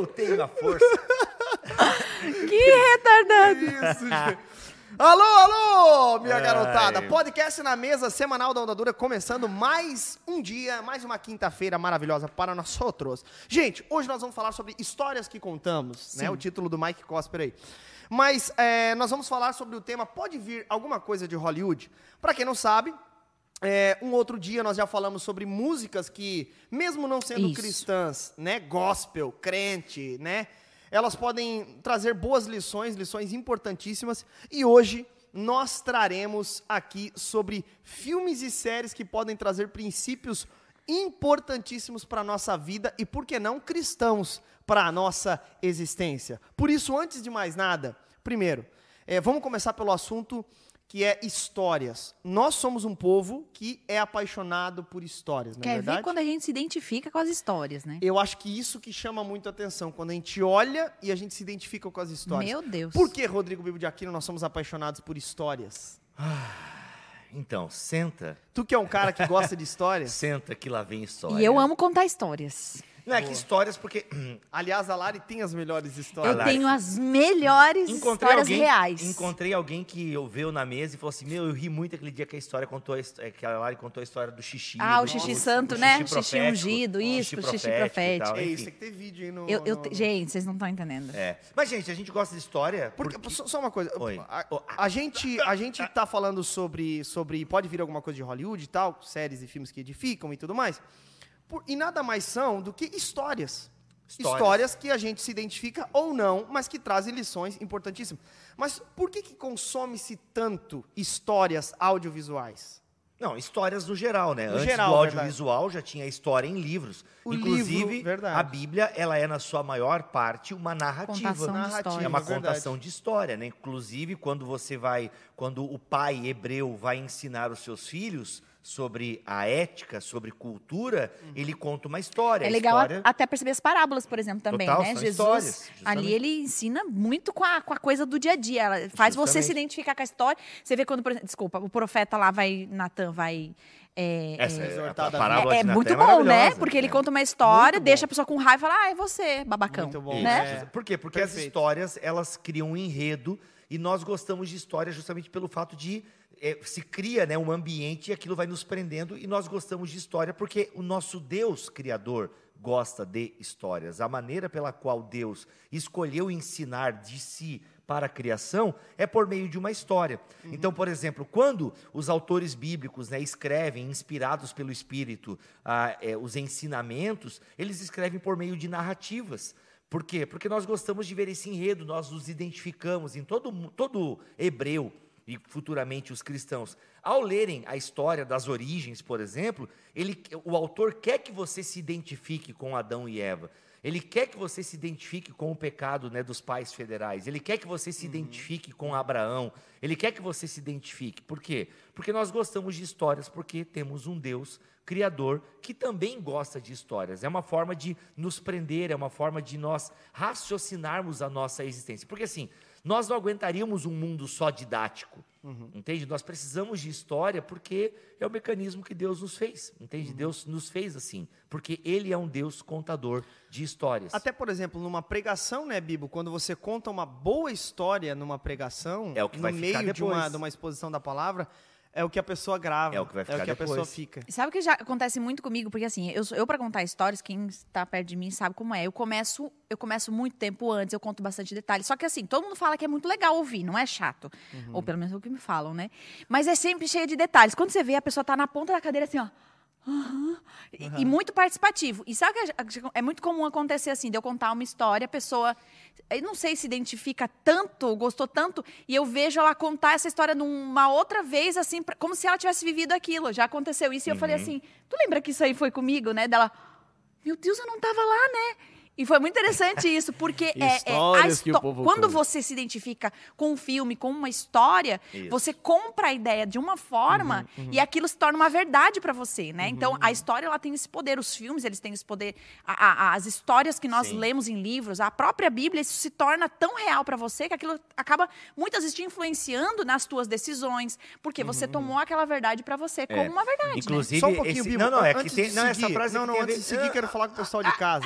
Eu tenho a força. Que retardado. Isso, gente. Alô, alô, minha Ai. garotada. Podcast na mesa, semanal da Onda Dura, começando mais um dia, mais uma quinta-feira maravilhosa para nós outros. Gente, hoje nós vamos falar sobre histórias que contamos, né? O título do Mike Cosper aí. Mas é, nós vamos falar sobre o tema Pode vir alguma coisa de Hollywood? Para quem não sabe, é, um outro dia nós já falamos sobre músicas que, mesmo não sendo Isso. cristãs, né, gospel, crente, né, elas podem trazer boas lições, lições importantíssimas. E hoje nós traremos aqui sobre filmes e séries que podem trazer princípios importantíssimos para a nossa vida e, por que não, cristãos para a nossa existência. Por isso, antes de mais nada, primeiro, eh, vamos começar pelo assunto que é histórias. Nós somos um povo que é apaixonado por histórias, não é Quer verdade? ver quando a gente se identifica com as histórias, né? Eu acho que isso que chama muito atenção, quando a gente olha e a gente se identifica com as histórias. Meu Deus. Por que, Rodrigo Bibo de Aquino, nós somos apaixonados por histórias? Então, senta. Tu que é um cara que gosta de histórias, Senta que lá vem história. E eu amo contar histórias. Não é que histórias, porque aliás, a Lari tem as melhores Eu histórias. Lari. tenho as melhores encontrei histórias alguém, reais. encontrei alguém que eu veio na mesa e falou assim: Meu, eu ri muito aquele dia que a história contou, a é, que a Lari contou a história do xixi. Ah, do- o xixi do- santo, né? O xixi profético, ungido, o isso, o xixi e tal, É isso, tem que ter vídeo aí no... Eu, eu no- te- Gente, vocês não estão entendendo. É. Mas, gente, a gente gosta de história. Porque, porque- só, só uma coisa, Oi. a, a gente, a gente tá falando sobre, sobre, pode vir alguma coisa de Hollywood e tal, séries e filmes que edificam e tudo mais, por- e nada mais são do que histórias. Histórias. Histórias que a gente se identifica ou não, mas que trazem lições importantíssimas. Mas por que que consome-se tanto histórias audiovisuais? Não, histórias no geral, né? No Antes geral, do verdade. audiovisual já tinha história em livros. O Inclusive, livro, verdade. a Bíblia, ela é na sua maior parte uma narrativa. Contação de Narrativa. É uma verdade. contação de história, né? Inclusive, quando você vai, quando o pai hebreu vai ensinar os seus filhos sobre a ética, sobre cultura, ele conta uma história. É legal a- história- até perceber as parábolas, por exemplo, também, Total, né? são Jesus, ali ele ensina muito com a, com a coisa do dia a dia. Ela faz você Justamente. se identificar com a história. Você vê quando, por exemplo, desculpa, o profeta lá vai, Natan vai... é, Essa é, é, a, parábola é, é muito é bom, né? maravilhosa, Porque ele né? conta uma história, deixa a pessoa com raiva e fala, ah, é você, babacão. Muito bom, né? Isso. Por quê? Porque as Perfeito. histórias, elas criam um enredo e nós gostamos de história justamente pelo fato de eh, se cria né, um ambiente e aquilo vai nos prendendo e nós gostamos de história porque o nosso Deus Criador gosta de histórias. A maneira pela qual Deus escolheu ensinar de si para a criação é por meio de uma história. Então, por exemplo, quando os autores bíblicos né, escrevem, inspirados pelo Espírito, ah, eh, os ensinamentos, eles escrevem por meio de narrativas. Por quê? Porque nós gostamos de ver esse enredo, nós nos identificamos em todo, todo hebreu e futuramente os cristãos. Ao lerem a história das origens, por exemplo, ele, o autor quer que você se identifique com Adão e Eva. Ele quer que você se identifique com o pecado né, dos pais federais. Ele quer que você se identifique com Abraão. Ele quer que você se identifique. Por quê? Porque nós gostamos de histórias, porque temos um Deus criador que também gosta de histórias. É uma forma de nos prender, é uma forma de nós raciocinarmos a nossa existência. Porque assim, nós não aguentaríamos um mundo só didático. Entende? Nós precisamos de história porque é o mecanismo que Deus nos fez. Entende? Deus nos fez assim. Porque Ele é um Deus contador de histórias. Até, por exemplo, numa pregação, né, Bibo? Quando você conta uma boa história numa pregação, É o que no vai meio de uma, de uma exposição da palavra, é o que a pessoa grava. É o que vai ficar a pessoa depois. fica. Sabe o que já acontece muito comigo? Porque assim, eu, eu para contar histórias, quem está perto de mim sabe como é. Eu começo, eu começo muito tempo antes, eu conto bastante detalhes. Só que assim, todo mundo fala que é muito legal ouvir, não é chato. Uhum. Ou pelo menos é o que me falam, né? Mas é sempre cheio de detalhes. Quando você vê, a pessoa tá na ponta da cadeira assim, ó. Aham. E- E, muito participativo. E sabe que é muito comum acontecer assim, de eu contar uma história, a pessoa, eu não sei se identifica tanto, gostou tanto, e eu vejo ela contar essa história numa outra vez, assim, pra- como se ela tivesse vivido aquilo. Já aconteceu isso, e eu falei assim, tu lembra que isso aí foi comigo, né? Dela, meu Deus, eu não tava lá, né? E foi muito interessante isso, porque é, é, a histó- quando conta. você se identifica com um filme, com uma história, Isso. você compra a ideia de uma forma Uhum, e aquilo se torna uma verdade para você, né? Então, a história ela tem esse poder, os filmes eles têm esse poder, a- a- as histórias que nós Sim. lemos em livros, a própria Bíblia, isso se torna tão real para você que aquilo acaba muitas vezes te influenciando nas tuas decisões, porque você Uhum. tomou aquela verdade para você como uma verdade, né? Inclusive, Só um pouquinho, esse, Bibo. não, não, é que tem, não, essa seguir- frase Não, não, antes de seguir, quero falar com o pessoal de casa.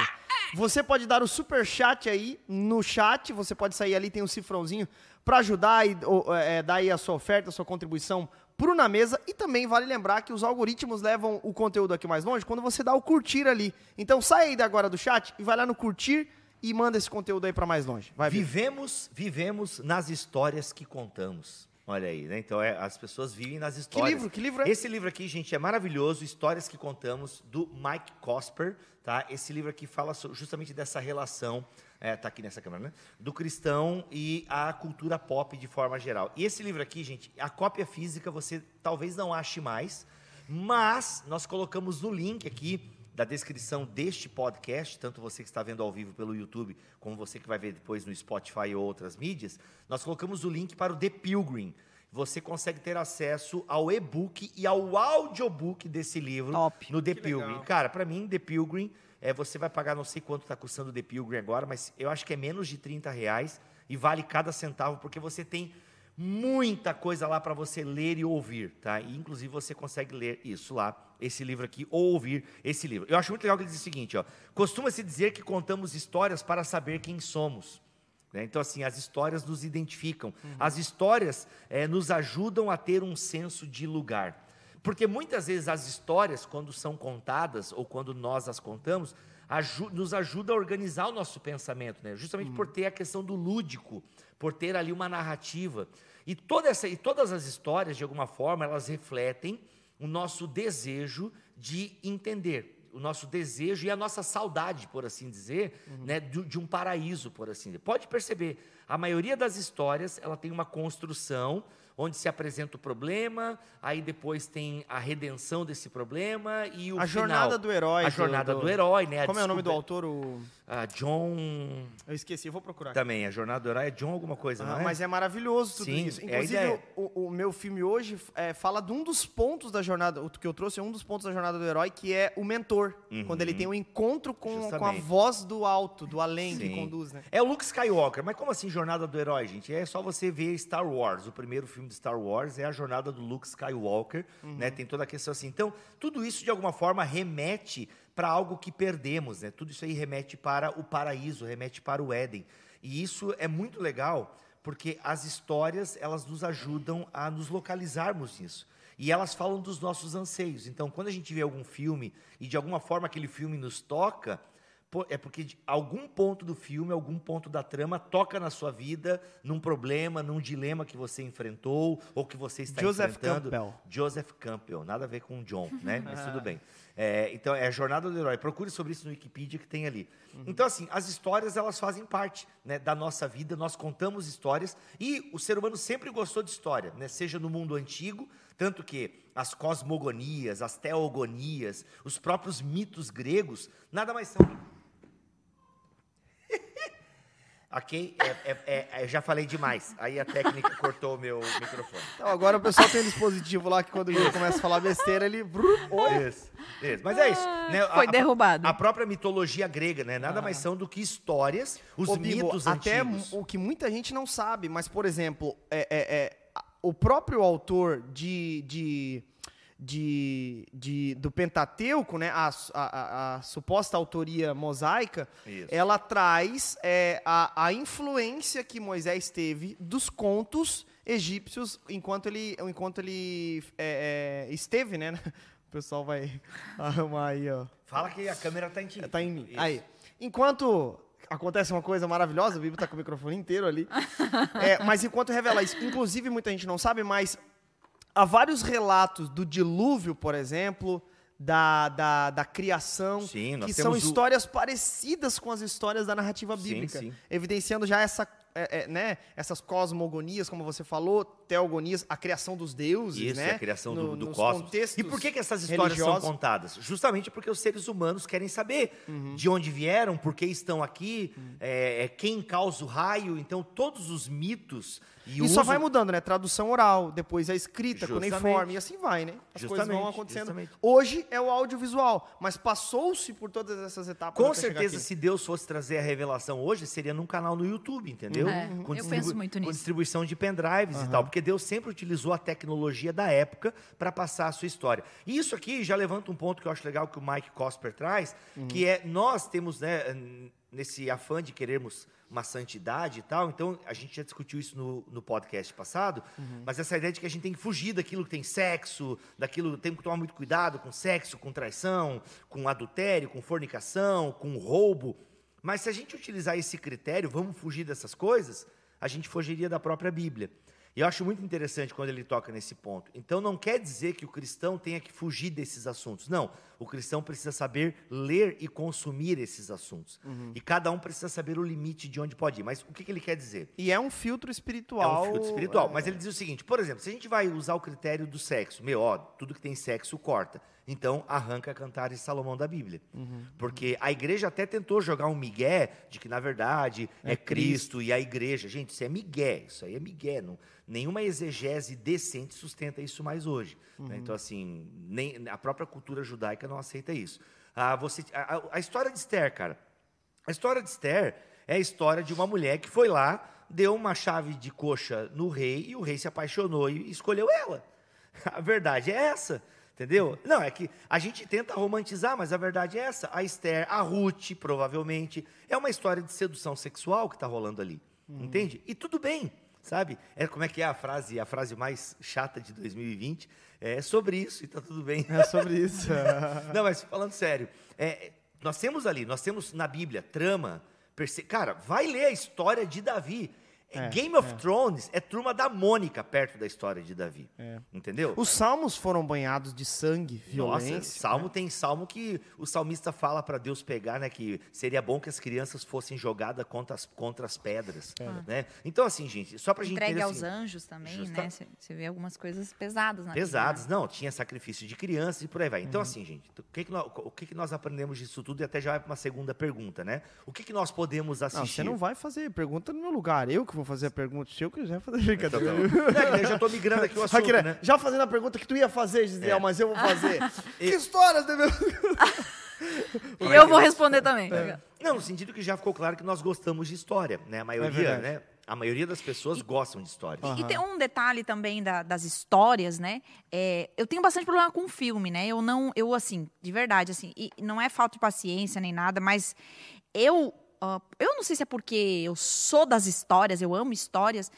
Você pode dar o super chat aí no chat, você pode sair ali, tem um cifrãozinho para ajudar e ou, é, dar aí a sua oferta, a sua contribuição pro Na Mesa. E também vale lembrar que os algoritmos levam o conteúdo aqui mais longe quando você dá o curtir ali. Então sai aí agora do chat e vai lá no curtir e manda esse conteúdo aí para mais longe. Vai. Vivemos, vivemos nas histórias que contamos. Olha aí, né? Então é, as pessoas vivem nas histórias. Que livro? Que livro é? Esse livro aqui, gente, é maravilhoso. Histórias que contamos do Mike Cosper, tá? Esse livro aqui fala justamente dessa relação, é, tá aqui nessa câmera, né? Do cristão e a cultura pop de forma geral. E esse livro aqui, gente, a cópia física você talvez não ache mais, mas nós colocamos no link aqui da descrição deste podcast, tanto você que está vendo ao vivo pelo YouTube, como você que vai ver depois no Spotify ou outras mídias, nós colocamos o link para o The Pilgrim. Você consegue ter acesso ao e-book e ao audiobook desse livro Top. no The Pilgrim. Cara, para mim, The Pilgrim, é, você vai pagar, não sei quanto está custando o The Pilgrim agora, mas eu acho que é menos de 30 reais e vale cada centavo, porque você tem muita coisa lá para você ler e ouvir, tá? E, inclusive você consegue ler isso lá, esse livro aqui, ou ouvir esse livro. Eu acho muito legal que ele diz o seguinte, ó. Costuma-se dizer que contamos histórias para saber quem somos. né? Então, assim, as histórias nos identificam. As histórias eh, nos ajudam a ter um senso de lugar. Porque muitas vezes as histórias, quando são contadas, ou quando nós as contamos, aju- nos ajuda a organizar o nosso pensamento, né? justamente por ter a questão do lúdico, por ter ali uma narrativa. E, toda essa, e todas as histórias, de alguma forma, elas refletem o nosso desejo de entender, o nosso desejo e a nossa saudade, por assim dizer, né, de, de um paraíso, por assim dizer. Pode perceber, a maioria das histórias ela tem uma construção onde se apresenta o problema, aí depois tem a redenção desse problema e o A final. jornada do herói. A jornada do, do, herói, né? Como é o nome do autor? O... Ah, John. Eu esqueci, vou procurar. Também, a jornada do herói é John alguma coisa, Ah, não é? Mas é maravilhoso tudo Sim, isso. é Inclusive, ideia. o, o meu filme hoje é, fala de um dos pontos da jornada, o que eu trouxe é um dos pontos da jornada do herói, que é o mentor. Quando ele tem um encontro com, com a Uhum. Voz do alto, do além que Sim. conduz, né? É o Luke Skywalker, mas como assim jornada do herói, gente? É só você ver Star Wars. O primeiro filme de Star Wars é a jornada do Luke Skywalker, né? Tem toda a questão assim. Então, tudo isso de alguma forma remete para algo que perdemos, né? Tudo isso aí remete para o paraíso, remete para o Éden. E isso é muito legal, porque as histórias, elas nos ajudam a nos localizarmos nisso. E elas falam dos nossos anseios. Então, quando a gente vê algum filme e de alguma forma aquele filme nos toca, É porque de algum ponto do filme, algum ponto da trama toca na sua vida, num problema, num dilema que você enfrentou ou que você está Joseph enfrentando. Campbell. Joseph Campbell, nada a ver com o John, né? Mas tudo bem. É, então, é a Jornada do Herói. Procure sobre isso no Wikipedia que tem ali. Então, assim, as histórias, elas fazem parte né, da nossa vida, nós contamos histórias e o ser humano sempre gostou de história, né? Seja no mundo antigo, tanto que as cosmogonias, as teogonias, os próprios mitos gregos, nada mais são Ok? É, é- é- é, já falei demais. Aí a técnica cortou o meu microfone. Então agora o pessoal tem um dispositivo lá que quando o Yuri começa a falar besteira, ele. Isso, isso. Mas é isso. né? Foi A- derrubado. A, própria mitologia grega, né? Nada mais são do que histórias, os Ô, Bibo, mitos até antigos. o que muita gente não sabe, mas, por exemplo, é, é- é, a- o próprio autor de, de, de, de- do Pentateuco, né, a, a- a suposta autoria mosaica, Isso. ela traz é, a, a influência que Moisés teve dos contos egípcios enquanto ele, enquanto ele é, é, esteve, né? O pessoal vai arrumar aí, ó. Fala que a câmera tá em ti. Tá em mim. Isso. Aí. Enquanto acontece uma coisa maravilhosa, o Bibo tá com o microfone inteiro ali. É, mas enquanto revela isso, inclusive muita gente não sabe, mas há vários relatos do dilúvio, por exemplo, da, da, da criação, Sim, que são temos o- histórias parecidas com as histórias da narrativa Sim, bíblica, sim. evidenciando já essa, é, é, né, essas cosmogonias, como você falou, teogonias, a criação dos deuses, Isso, né? a criação do, no- do nos cosmos. E por que, que essas histórias religiosos. são contadas? Justamente porque os seres humanos querem saber Uhum. de onde vieram, por que estão aqui, é, é, quem causa o raio. Então, todos os mitos e, E o só uso- vai mudando, né? Tradução oral, depois a escrita, Justamente. cuneiforme, e assim vai, né? As coisas vão Justamente, acontecendo. justamente. Hoje é o audiovisual, mas passou-se por todas essas etapas. Com chegar certeza, se Deus fosse trazer a revelação hoje, seria num canal no YouTube, entendeu? É, eu distribu- penso muito Com nisso. distribuição de pendrives e tal. Porque Deus sempre utilizou a tecnologia da época para passar a sua história. E isso aqui já levanta um ponto que eu acho legal que o Mike Cosper traz, que é nós temos, né, nesse afã de querermos uma santidade e tal, então a gente já discutiu isso no, no podcast passado, mas essa ideia de que a gente tem que fugir daquilo que tem sexo, daquilo tem que tomar muito cuidado com sexo, com traição, com adultério, com fornicação, com roubo. Mas se a gente utilizar esse critério, vamos fugir dessas coisas, a gente fugiria da própria Bíblia. E eu acho muito interessante quando ele toca nesse ponto. Então não quer dizer que o cristão tenha que fugir desses assuntos. Não. O cristão precisa saber ler e consumir esses assuntos. E cada um precisa saber o limite de onde pode ir. Mas o que, que ele quer dizer? E é um filtro É espiritual. um filtro espiritual. Mas ele diz o seguinte: por exemplo, se a gente vai usar o critério do sexo, meu, ó, tudo que tem sexo corta. Então arranca Cantares de Salomão da Bíblia. Porque a igreja até tentou jogar um migué de que, na verdade, é, Cristo e a igreja. Gente, isso é migué, isso aí é migué. Não, nenhuma exegese decente sustenta isso mais hoje. né? Então, assim, nem, a própria cultura judaica não aceita isso. Ah, você, a, a- a história de Esther, cara. A história de Esther é a história de uma mulher que foi lá, deu uma chave de coxa no rei e o rei se apaixonou e escolheu ela. A verdade é essa, entendeu? Não, é que a gente tenta romantizar, mas a verdade é essa. A Esther, a Ruth, provavelmente, é uma história de sedução sexual que está rolando ali, entende? E tudo bem, sabe? É como é que é a frase, a frase mais chata de 2020 é sobre isso e tá tudo bem. É sobre isso. Não, mas falando sério, é, nós temos ali, nós temos na Bíblia trama. perse- Cara, vai ler a história de Davi. É, Game of Thrones é turma da Mônica perto da história de Davi. É. Entendeu? Os salmos foram banhados de sangue, violência. Nossa, salmo tem salmo que o salmista fala para Deus pegar, né? Que seria bom que as crianças fossem jogadas contra as, contra as pedras, né? Então, assim, gente, só pra gente Entregue entender, aos assim, anjos também, justa- né? Você- vê algumas coisas pesadas na Pesados, Bíblia, né? não, tinha sacrifício de crianças e por aí vai. Então, assim, gente, o que, que, nós, o que, que nós aprendemos disso tudo e até já vai para uma segunda pergunta, né? O que, que nós podemos assistir? Não, você não vai fazer pergunta no meu lugar. Eu que vou fazer a pergunta. Se eu quiser fazer Então, tá brincadeira. bom. Não, é eu já tô migrando aqui o assunto, Raquel, né? Já fazendo a pergunta que tu ia fazer, Gisele, É. mas eu vou fazer. que histórias devemos... E eu vou responder também. Não, no sentido que já ficou claro que nós gostamos de história, né? A maioria, né? A maioria das pessoas gostam de histórias. E, e tem um detalhe também da- das histórias, né? É, eu tenho bastante problema com filme, né? Eu não, eu assim, de verdade, assim, e não é falta de paciência nem nada, mas eu, ah, eu não sei se é porque eu sou das histórias, eu amo histórias.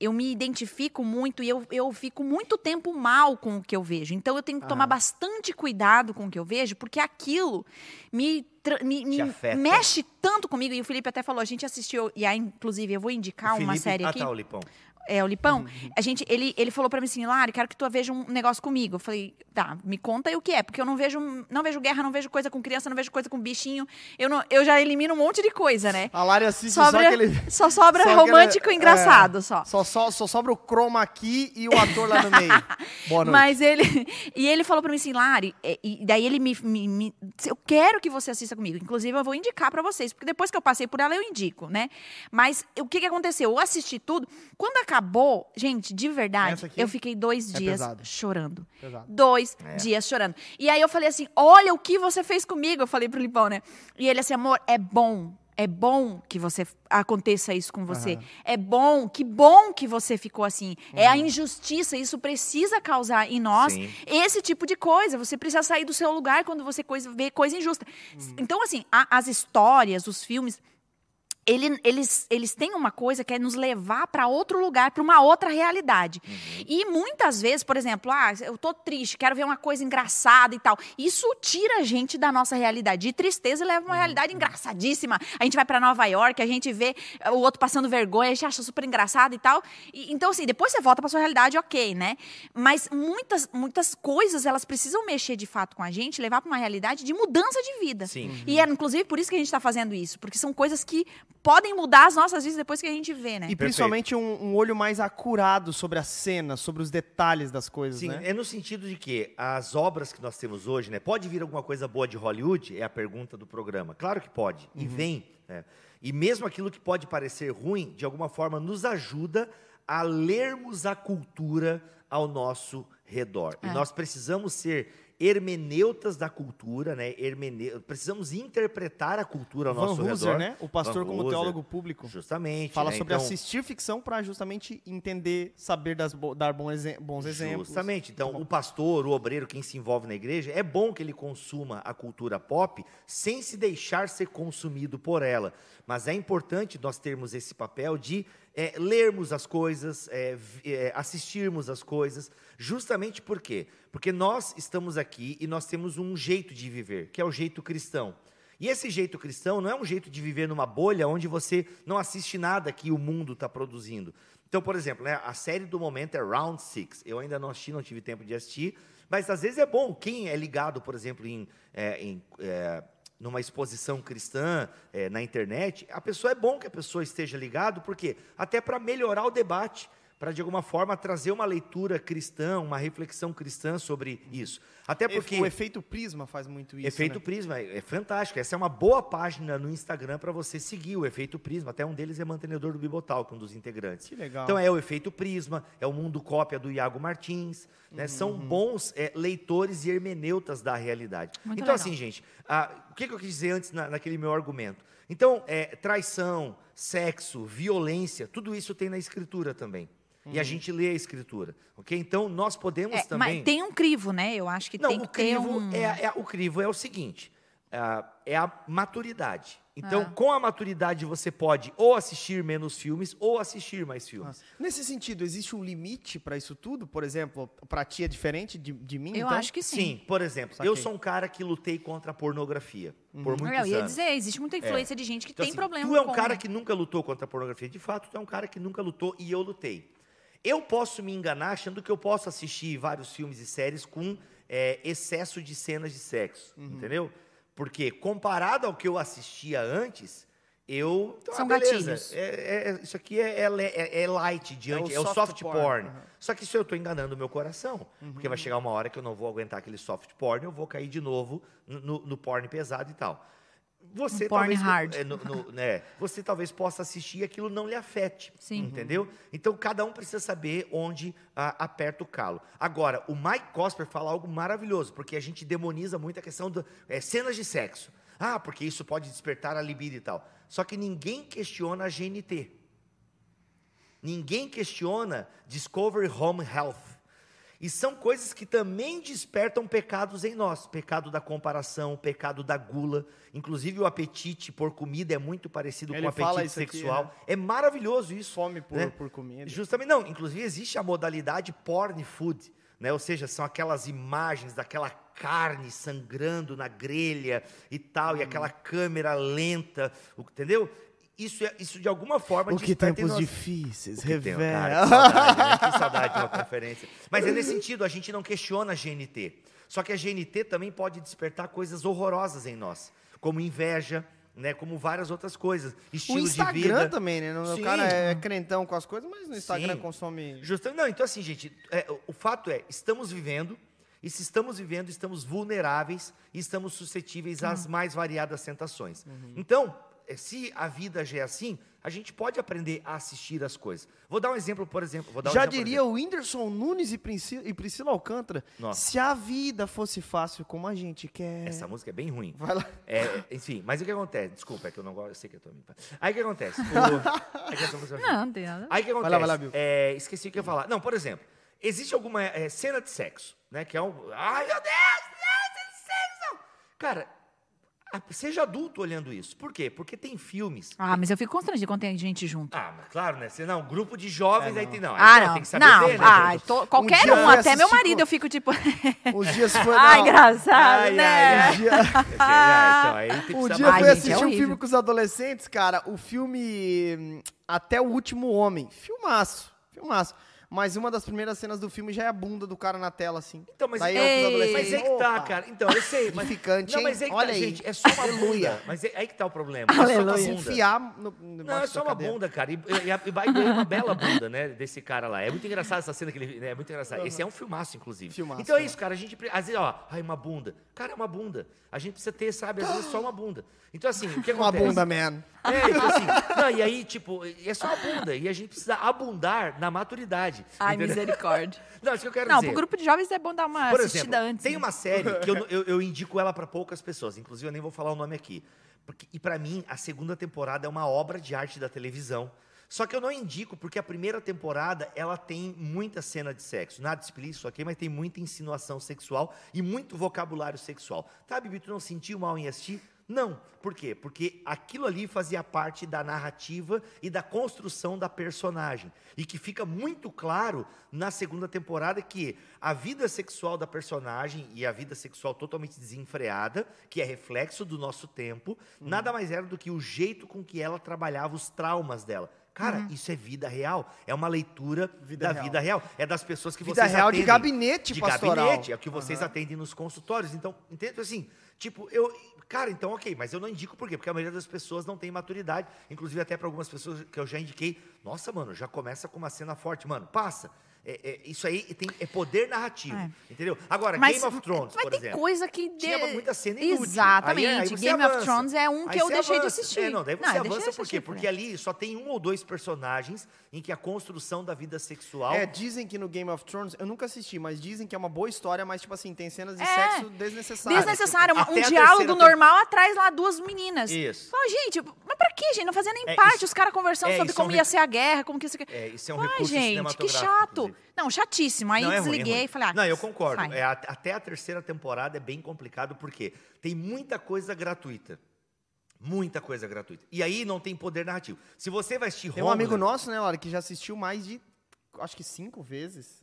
Eu me identifico muito e eu, eu fico muito tempo mal com o que eu vejo. Então eu tenho que tomar Aham. bastante cuidado com o que eu vejo, porque aquilo me, me, me mexe tanto comigo. E o Felipe até falou: a gente assistiu, e aí, inclusive, eu vou indicar uma Felipe- série ah, aqui. tá, o Lipão. É, o Lipão, a gente, ele, ele falou pra mim assim, Lari, quero que tu veja um negócio comigo. Eu falei, tá, me conta aí o que é, porque eu não vejo, não vejo guerra, não vejo coisa com criança, não vejo coisa com bichinho. Eu, não, eu já elimino um monte de coisa, né? A Lari assiste Sobra, só aquele... só sobra só aquele- romântico e engraçado, é, só. Só, só. Só sobra o chroma aqui e o ator lá no meio. Boa noite. Mas ele. E ele falou pra mim assim, Lari, é, e daí ele me, me- me- Eu quero que você assista comigo. Inclusive, eu vou indicar pra vocês, porque depois que eu passei por ela, eu indico, né? Mas o que, que aconteceu? Eu assisti tudo. Quando acabou, gente, de verdade, eu fiquei dois é dias pesado. chorando. Pesado. Dois É. dias chorando. E aí eu falei assim: olha o que você fez comigo. Eu falei pro Lipão, né? E ele assim, amor, é bom. É bom que você aconteça isso com você. Aham. É bom, que bom que você ficou assim. É Uhum. a injustiça, isso precisa causar em nós Sim. esse tipo de coisa. Você precisa sair do seu lugar quando você coisa, vê coisa injusta. Uhum. Então, assim, a- as histórias, os filmes. Ele- eles, eles têm uma coisa que é nos levar para outro lugar, para uma outra realidade. E muitas vezes, por exemplo, ah, eu tô triste, quero ver uma coisa engraçada e tal. Isso tira a gente da nossa realidade. De tristeza e leva uma realidade engraçadíssima. A gente vai para Nova York, a gente vê o outro passando vergonha, a gente acha super engraçado e tal. E- então, assim, depois você volta para sua realidade, ok, né? Mas muitas, muitas coisas, elas precisam mexer de fato com a gente, levar para uma realidade de mudança de vida. Sim. E é, inclusive, por isso que a gente está fazendo isso. Porque são coisas que podem mudar as nossas vidas depois que a gente vê, né? E principalmente um, um olho mais acurado sobre a cena, sobre os detalhes das coisas, Sim, né? é no sentido de que as obras que nós temos hoje, né? Pode vir alguma coisa boa de Hollywood? É a pergunta do programa. Claro que pode. E vem. né? E mesmo aquilo que pode parecer ruim, de alguma forma nos ajuda a lermos a cultura ao nosso redor. E É. nós precisamos ser hermeneutas da cultura, né? Hermene... Precisamos interpretar a cultura ao Van nosso Hooser, redor. né? O pastor Van como Hooser, teólogo público. Justamente. Fala né? sobre Então, assistir ficção para justamente entender, saber das dar exe- bons exemplos. Justamente. Então, o pastor, o obreiro, quem se envolve na igreja, é bom que ele consuma a cultura pop sem se deixar ser consumido por ela. Mas é importante nós termos esse papel de é, lermos as coisas, é, é, assistirmos as coisas, justamente por quê? Porque nós estamos aqui e nós temos um jeito de viver, que é o jeito cristão. E esse jeito cristão não é um jeito de viver numa bolha onde você não assiste nada que o mundo está produzindo. Então, por exemplo, né, a série do momento é Round Six. Eu ainda não assisti, não tive tempo de assistir, mas às vezes é bom. Quem é ligado, por exemplo, em, é, em, é, numa exposição cristã é, na internet, a pessoa é bom que a pessoa esteja ligado, porque até para melhorar o debate, para de alguma forma trazer uma leitura cristã, uma reflexão cristã sobre isso. Até porque O efeito prisma faz muito isso. Efeito né? Prisma, é é fantástico. Essa é uma boa página no Instagram para você seguir o Efeito Prisma. Até um deles é mantenedor do Bibotalk, um dos integrantes. Que legal. Então é o Efeito Prisma, é o Mundo Cópia do Iago Martins. né? São bons é, leitores e hermeneutas da realidade. Muito então, legal. assim, gente, ah, o que, que eu quis dizer antes na- naquele meu argumento? Então, é, traição, sexo, violência, tudo isso tem na Escritura também. E a gente lê a Escritura, ok? Então, nós podemos É, também... mas tem um crivo, né? Eu acho que Não, tem o que ter crivo um... é, é- o crivo é o seguinte, ah, é a maturidade. Então, Ah. com a maturidade você pode ou assistir menos filmes ou assistir mais filmes. Nossa. Nesse sentido, existe um limite para isso tudo? Por exemplo, para ti é diferente de, de mim? Eu então? acho que sim. Sim, por exemplo, Saquei. eu sou um cara que lutei contra a pornografia por muitos Eu ia anos. dizer, existe muita influência de gente que Então, tem assim, problema Tu é um com... cara que nunca lutou contra a pornografia. De fato, tu é um cara que nunca lutou e eu lutei. Eu posso me enganar achando que eu posso assistir vários filmes e séries com é, excesso de cenas de sexo, Uhum. entendeu? Porque comparado ao que eu assistia antes, eu... Então, São ah, beleza, gatilhos. é- é- isso aqui é, é é- é light diante, É é o soft soft, porn, porn. aham. Só que isso eu estou enganando o meu coração. Porque Uhum. vai chegar uma hora que eu não vou aguentar aquele soft porn, eu vou cair de novo no, no- no porn pesado e tal. Você Um talvez, hard. é, no- no- né, você talvez possa assistir e aquilo não lhe afete. Sim. Entendeu? Então cada um precisa saber onde ah, aperta o calo. Agora, o Mike Cosper fala algo maravilhoso, porque a gente demoniza muito a questão de cenas de sexo. Ah, porque isso pode despertar a libido e tal. Só que ninguém questiona a GNT. Ninguém questiona Discovery Home Health. E são coisas que também despertam pecados em nós. Pecado da comparação, pecado da gula. Inclusive o apetite por comida é muito parecido Ele com o apetite isso aqui, sexual. né? É maravilhoso isso. Fome por, né? por comida. Justamente, não. Inclusive existe a modalidade porn food. Né? Ou seja, são aquelas imagens daquela carne sangrando na grelha e tal, Hum. e aquela câmera lenta, entendeu? Isso, é- isso de alguma forma O que tempos nós- difíceis, o que tem, revela. cara, que saudade, né? Que saudade de uma conferência. Mas é nesse sentido, a gente não questiona a GNT. Só que a GNT também pode despertar coisas horrorosas em nós, como inveja, né, como várias outras coisas, O estilo de Instagram vida. também, né? O Sim. cara é crentão com as coisas, mas no Instagram Sim. consome. Justamente, não, então assim, gente, é, o- o fato é, estamos vivendo, e se estamos vivendo, estamos vulneráveis e estamos suscetíveis às mais variadas tentações. Então, é, se a vida já é assim, a gente pode aprender a assistir as coisas. Vou dar um exemplo, por exemplo. Vou dar um Já exemplo, diria o Whindersson Nunes e Priscila, e Priscila Alcântara, Nossa. se a vida fosse fácil como a gente quer. Essa música é bem ruim. Vai lá. É, enfim, mas o que acontece? Desculpa, é que eu não gosto, eu sei que eu tô me... Aí o que acontece? O- é que essa música é ruim. Não, não tem nada. Aí o que acontece? lá, vai lá, Bill. É, esqueci o que eu ia falar. Não, por exemplo, existe alguma é, cena de sexo, né? Que é um. Ai, meu Deus! não, cena de sexo! Cara, seja adulto olhando isso. Por quê? Porque tem filmes. Ah, mas eu fico constrangido quando tem gente junto. Ah, mas claro, né? Você, não, grupo de jovens, É, aí não. tem. Não, aí Ah, não, não. tem que saber Não, ver, né, ah, gente? to- qualquer dia um, eu até meu marido, com- eu fico tipo. Os dias foi. Ai, não. engraçado, Ai, né? ai, Um dia, Ah, então, aí tem que um saber. dia Ai, fui gente, assistir é um horrível. filme com os adolescentes, cara. O filme hum, Até o Último Homem. Filmaço. Filmaço. Mas uma das primeiras cenas do filme já é a bunda do cara na tela, assim. Então, mas, Daí é, Ei. adolescentes, mas é que tá, cara. Então, eu sei. Mas, Edificante, não, mas é que Olha tá, aí. gente. É só uma Aleluia. bunda. Mas é aí que tá o problema. É só Aleluia. uma Se bunda. enfiar no, no Não, é só uma bunda, cara. E, e, e vai ganhar uma bela bunda, né? Desse cara lá. É muito engraçado essa cena que ele. né, É muito engraçado. Esse é um filmaço, inclusive. Filmaço, então é é. isso, cara. A gente. Às vezes, ó, ai, uma bunda. Cara, é uma bunda. A gente precisa ter, sabe, às vezes só uma bunda. Então, assim, o que Uma acontece? bunda, man. É, então assim, não, e aí, tipo, é só a bunda. E a gente precisa abundar na maturidade. idade. Ai, entendeu? misericórdia. Não, isso que eu quero Não, dizer. pro grupo de jovens é bom dar uma Por assistida exemplo, antes. tem né? uma série que eu, eu, eu indico ela para poucas pessoas, inclusive eu nem vou falar o nome aqui. Porque, e para mim, a segunda temporada é uma obra de arte da televisão. Só que eu não indico porque a primeira temporada ela tem muita cena de sexo. Nada explícito aqui, mas tem muita insinuação sexual e muito vocabulário sexual. Tá, Bibi, tu não sentiu mal em assistir? Não. Por quê? Porque aquilo ali fazia parte da narrativa e da construção da personagem. E que fica muito claro na segunda temporada que a vida sexual da personagem e a vida sexual totalmente desenfreada, que é reflexo do nosso tempo, Uhum. nada mais era do que o jeito com que ela trabalhava os traumas dela. Cara, Uhum. isso é vida real. É uma leitura Vida da real. vida real. É das pessoas que Vida vocês real de gabinete de pastoral. gabinete, é o que vocês atendem nos consultórios. Então, entende assim? Tipo, eu. Cara, então ok, mas eu não indico por quê? Porque a maioria das pessoas não tem maturidade. Inclusive, até para algumas pessoas que eu já indiquei. Nossa, mano, já começa com uma cena forte. Mano, passa. É, é, isso aí tem, é poder narrativo. É. Entendeu? Agora, Mas, Game of Thrones, mas por tem exemplo. coisa que... Tinha de- muita cena inútil. Exatamente. Aí- aí você Game of avança. Thrones é um que Aí eu deixei de avança. assistir. É, não, daí você de avança por quê? assistir, Porque ali só tem um ou dois personagens em que a construção da vida sexual. É, dizem que no Game of Thrones, eu nunca assisti, mas dizem que é uma boa história, mas, tipo assim, tem cenas de É. sexo desnecessárias. Desnecessário, um, Até um a diálogo normal atrás lá duas meninas. Isso. Fala, gente, mas pra quê, gente? Não fazia nem É, parte. isso- os caras conversando é, sobre é como ia ser a guerra, como que isso... É, isso é um Ai, recurso gente, que cinematográfico, chato. Não, chatíssimo. Aí Não, é ruim, é desliguei ruim. e falei, ah, Não, eu concordo. É, a- até a terceira temporada é bem complicado, porque tem muita coisa gratuita. Muita coisa gratuita. E aí não tem poder narrativo. Se você vai assistir Tem um amigo Homeland- nosso, né, Laura, que já assistiu mais de, acho que cinco vezes.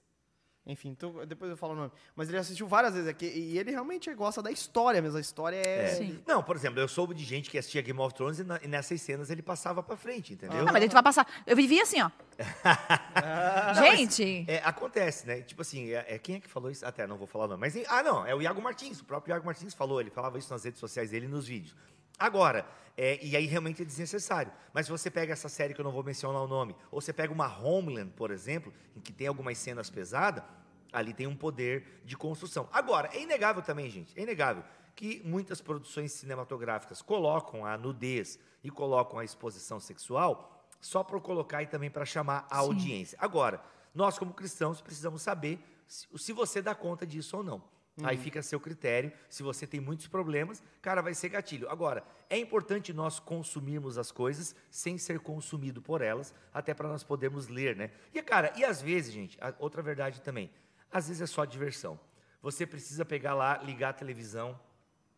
Enfim, tu- depois eu falo o nome. Mas ele assistiu várias vezes aqui, e ele realmente gosta da história mesmo. A história é... É. Sim. Não, por exemplo, eu soube de gente que assistia Game of Thrones e, na- e nessas cenas ele passava pra frente, entendeu? Não, mas tu vai passar. Eu vivia assim, ó. gente. É, acontece, né? Tipo assim, é, é- quem é que falou isso? Até não vou falar o nome. Mas, ah, não, é o Iago Martins. O próprio Iago Martins falou. Ele falava isso nas redes sociais dele e nos vídeos. Agora, é, e aí realmente é desnecessário. Mas se você pega essa série que eu não vou mencionar o nome, ou você pega uma Homeland, por exemplo, em que tem algumas cenas pesadas, ali tem um poder de construção. Agora, é inegável também, gente, é inegável que muitas produções cinematográficas colocam a nudez e colocam a exposição sexual só para colocar e também para chamar a audiência. Agora, nós como cristãos precisamos saber se, se você dá conta disso ou não. Aí fica a seu critério. Se você tem muitos problemas, cara, vai ser gatilho. Agora, é importante nós consumirmos as coisas sem ser consumido por elas, até para nós podermos ler, né? E, cara, e às vezes, gente, outra verdade também, às vezes é só diversão. Você precisa pegar lá, ligar a televisão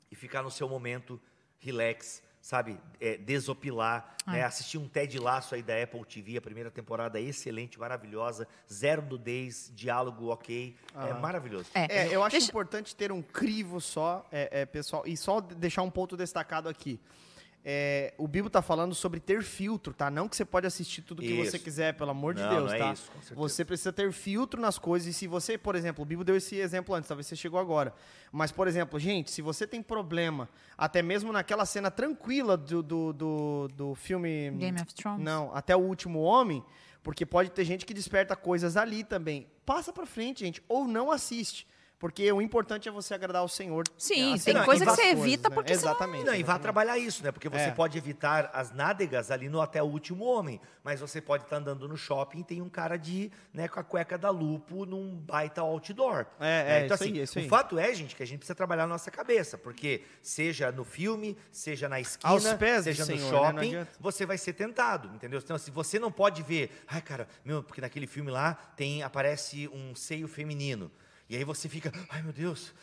e ficar no seu momento relax, sabe? É, desopilar, né? assistir um Ted Laço aí da Apple TV, a primeira temporada é excelente, maravilhosa, zero nudez, diálogo ok, é maravilhoso. É. É, eu acho Deixa- importante ter um crivo só, é, é, pessoal, e só deixar um ponto destacado aqui. É, o Bibo tá falando sobre ter filtro, tá? Não que você pode assistir tudo que você Isso. quiser, pelo amor de Não, Deus, não é tá? isso, com certeza. você precisa ter filtro nas coisas. E se você, por exemplo, o Bibo deu esse exemplo antes, talvez você chegou agora. Mas, por exemplo, gente, se você tem problema, até mesmo naquela cena tranquila do, do, do, do filme. Game of Thrones? Não, até o último homem, porque pode ter gente que desperta coisas ali também. Passa pra frente, gente, ou não assiste. Porque o importante é você agradar ao Senhor. Sim, Assim, tem não, coisa que você evita coisas, porque né? senão- Exatamente. Não, e vá exatamente. trabalhar isso, né? Porque você É. pode evitar as nádegas ali no até o último homem, mas você pode estar andando no shopping e tem um cara de, né, com a cueca da lupo num baita outdoor. É, né? é, então isso assim, aí, isso o aí. fato é, gente, que a gente precisa trabalhar na nossa cabeça, porque seja no filme, seja na esquina, Aos pés seja no Senhor, né? Não shopping, adianta. você vai ser tentado, entendeu? Então, se você não pode ver, ai, cara, meu, porque naquele filme lá tem aparece um seio feminino. E aí você fica, ai meu Deus.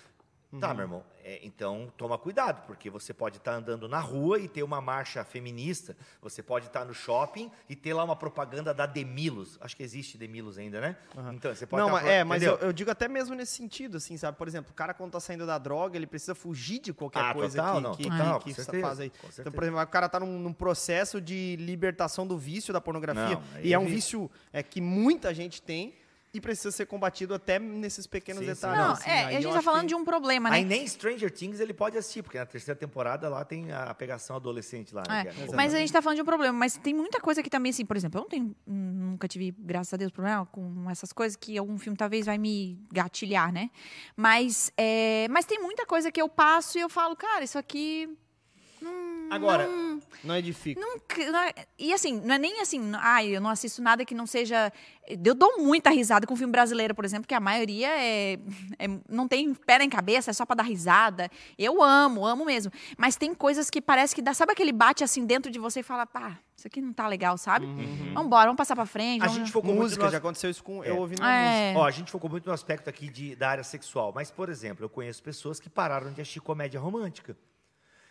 Uhum. Tá, meu irmão. é, então toma cuidado, porque você pode estar andando na rua e ter uma marcha feminista. Você pode estar no shopping e ter lá uma propaganda da Demilos. Acho que existe Demilos ainda, né? Então, você pode Não, mas, pro- é, mas eu, eu digo até mesmo nesse sentido, assim, sabe? Por exemplo, o cara quando tá saindo da droga, ele precisa fugir de qualquer Ah, coisa total, que, não, que, total, que, que certeza, faz aí. Então, por exemplo, o cara tá num, num processo de libertação do vício da pornografia. Não, e é um vício. vício é, que muita gente tem e precisa ser combatido até nesses pequenos Sim, detalhes. Não, assim, é, aí a gente tá falando que- de um problema, né? Aí nem Stranger Things ele pode assistir, porque na terceira temporada lá tem a pegação adolescente lá. né, É, é- mas a gente tá falando de um problema, mas tem muita coisa que também, assim, por exemplo, eu não tenho, nunca tive, graças a Deus, problema com essas coisas que algum filme talvez vai me gatilhar, né? Mas, é, mas tem muita coisa que eu passo e eu falo, cara, isso aqui. hum, Agora, não edifica. Não, c- não é- e assim, não é nem assim, ai, eu não assisto nada que não seja. Eu dou muita risada com filme brasileiro, por exemplo, que a maioria é, é- não tem pé nem cabeça, é só pra dar risada. Eu amo, amo mesmo. Mas tem coisas que parece que dá. Sabe aquele bate assim dentro de você e fala, pá, isso aqui não tá legal, sabe? Vambora, vamos passar pra frente. A vamos- gente focou muito música, no já aconteceu isso com É. eu ouvindo uma música. É. Ó, a gente focou muito no aspecto aqui de, da área sexual, mas, por exemplo, eu conheço pessoas que pararam de assistir comédia romântica,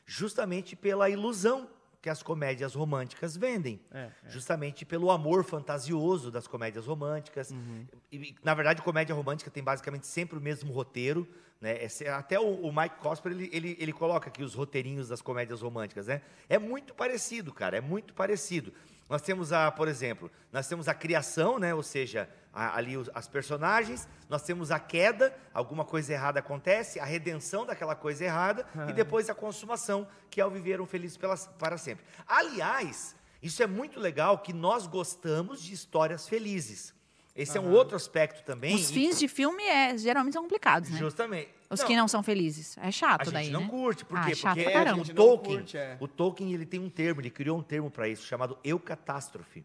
justamente pela ilusão que as comédias românticas vendem, É, justamente pelo amor fantasioso das comédias românticas. Uhum. E, na verdade, comédia romântica tem basicamente sempre o mesmo roteiro, né? É até o, o Mike Cosper ele, ele, ele coloca aqui os roteirinhos das comédias românticas, né? É muito parecido, cara, é muito parecido. Nós temos a, por exemplo, nós temos a criação, né? Ou seja, a- ali os- as personagens, nós temos a queda, alguma coisa errada acontece, a redenção daquela coisa errada e depois a consumação, que é o viver um feliz pelas- para sempre. Aliás, isso é muito legal que nós gostamos de histórias felizes. Esse é um outro aspecto também. Os e- fins de filme é, geralmente são complicados, né? Justamente. Os que não são felizes. É chato a gente daí, não né? curte, por Ah, quê? chato Porque pra é, caramba. o gente não Tolkien, curte, é. o Tolkien ele tem um termo, ele criou um termo para isso chamado eucatástrofe,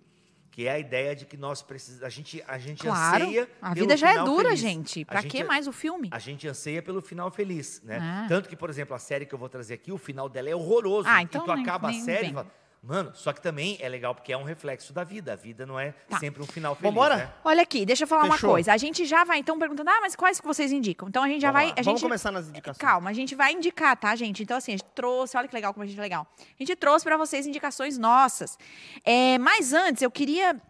que é a ideia de que nós precisamos, a gente, a gente Claro, anseia a vida já é dura, feliz. gente. A Pra gente- que mais o filme? A gente anseia pelo final feliz, né? Ah. Tanto que, por exemplo, a série que eu vou trazer aqui, o final dela é horroroso. Ah, e então tu nem- acaba nem a série e fala, mano, só que também é legal porque é um reflexo da vida. A vida não é Tá. sempre um final feliz, Vambora? né? Olha aqui, deixa eu falar Fechou. uma coisa. A gente já vai então perguntando, ah, mas quais que vocês indicam? Então a gente já Vamos vai. A Vamos gente, começar nas indicações. Calma, a gente vai indicar, tá, gente? Então, assim, a gente trouxe, olha que legal como a gente é legal. A gente trouxe pra vocês indicações nossas. É, mas antes, eu queria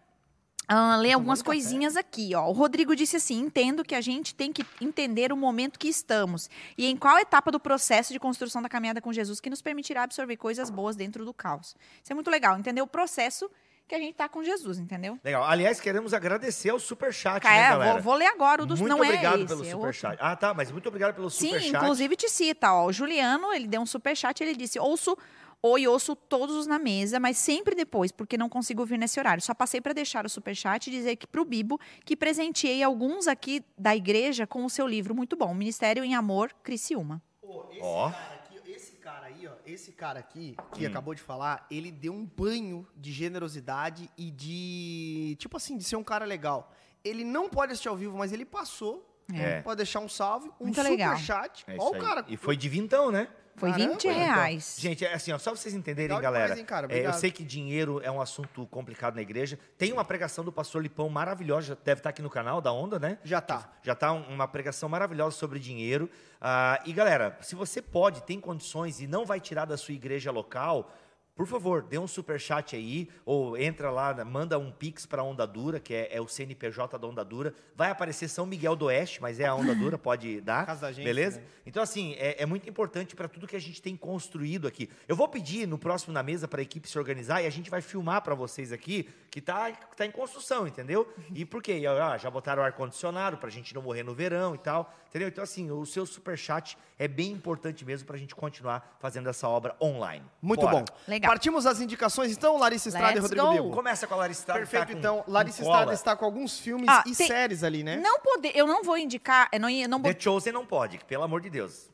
ah, ler algumas coisinhas aqui, ó. O Rodrigo disse assim: entendo que a gente tem que entender o momento que estamos e em qual etapa do processo de construção da caminhada com Jesus que nos permitirá absorver coisas boas dentro do caos. Isso é muito legal, entender o processo que a gente tá com Jesus, entendeu? Legal. Aliás, queremos agradecer ao Superchat, né, Cara, galera? vou, vou ler agora o do muito não obrigado é esse, pelo é superchat. Ah, tá, mas muito obrigado pelo Sim, superchat. inclusive te cita, ó. O Juliano, ele deu um superchat, ele disse: ouço. Oi, ouço todos na mesa, mas sempre depois, porque não consigo ouvir nesse horário. Só passei para deixar o superchat e dizer que pro Bibo que presenteei alguns aqui da igreja com o seu livro muito bom, Ministério em Amor, Criciúma. Esse Ó. cara aqui, esse cara aí, ó, esse cara aqui que acabou de falar, ele deu um banho de generosidade e de, tipo assim, de ser um cara legal. Ele não pode assistir ao vivo, mas ele passou. É. Pode deixar um salve, um Muito legal. superchat. É isso o cara. E foi de vintão, né? Foi Caramba, 20 então. reais. Gente, é assim, ó, só pra vocês entenderem, Legal galera. demais, hein, cara? é, eu sei que dinheiro é um assunto complicado na igreja. Tem uma pregação do pastor Lipão maravilhosa, deve estar aqui no canal da Onda, né? Já tá. Já tá um- uma pregação maravilhosa sobre dinheiro. Ah, e galera, se você pode, tem condições e não vai tirar da sua igreja local, por favor, dê um super chat aí ou entra lá, né, manda um pix para a Onda Dura, que é, é o CNPJ da Onda Dura. Vai aparecer São Miguel do Oeste, mas é a Onda Dura, pode dar. Casa da gente, beleza? né? Então, assim, é, é muito importante para tudo que a gente tem construído aqui. Eu vou pedir no próximo na mesa para a equipe se organizar e a gente vai filmar para vocês aqui que tá, tá em construção, entendeu? E por quê? Ah, já botaram ar-condicionado para a gente não morrer no verão e tal, entendeu? Então, assim, o seu superchat é bem importante mesmo para a gente continuar fazendo essa obra online. Muito Bora. bom. Legal. Partimos às indicações, então, Larissa Estrada e Let's Rodrigo go. Começa com a Larissa Estrada. Perfeito, tá com- então. Larissa. Estrada está com alguns filmes Ah, e tem- séries ali, né? Não poder, eu não vou indicar, eu não ia, não The Chosen não pode, pelo amor de Deus.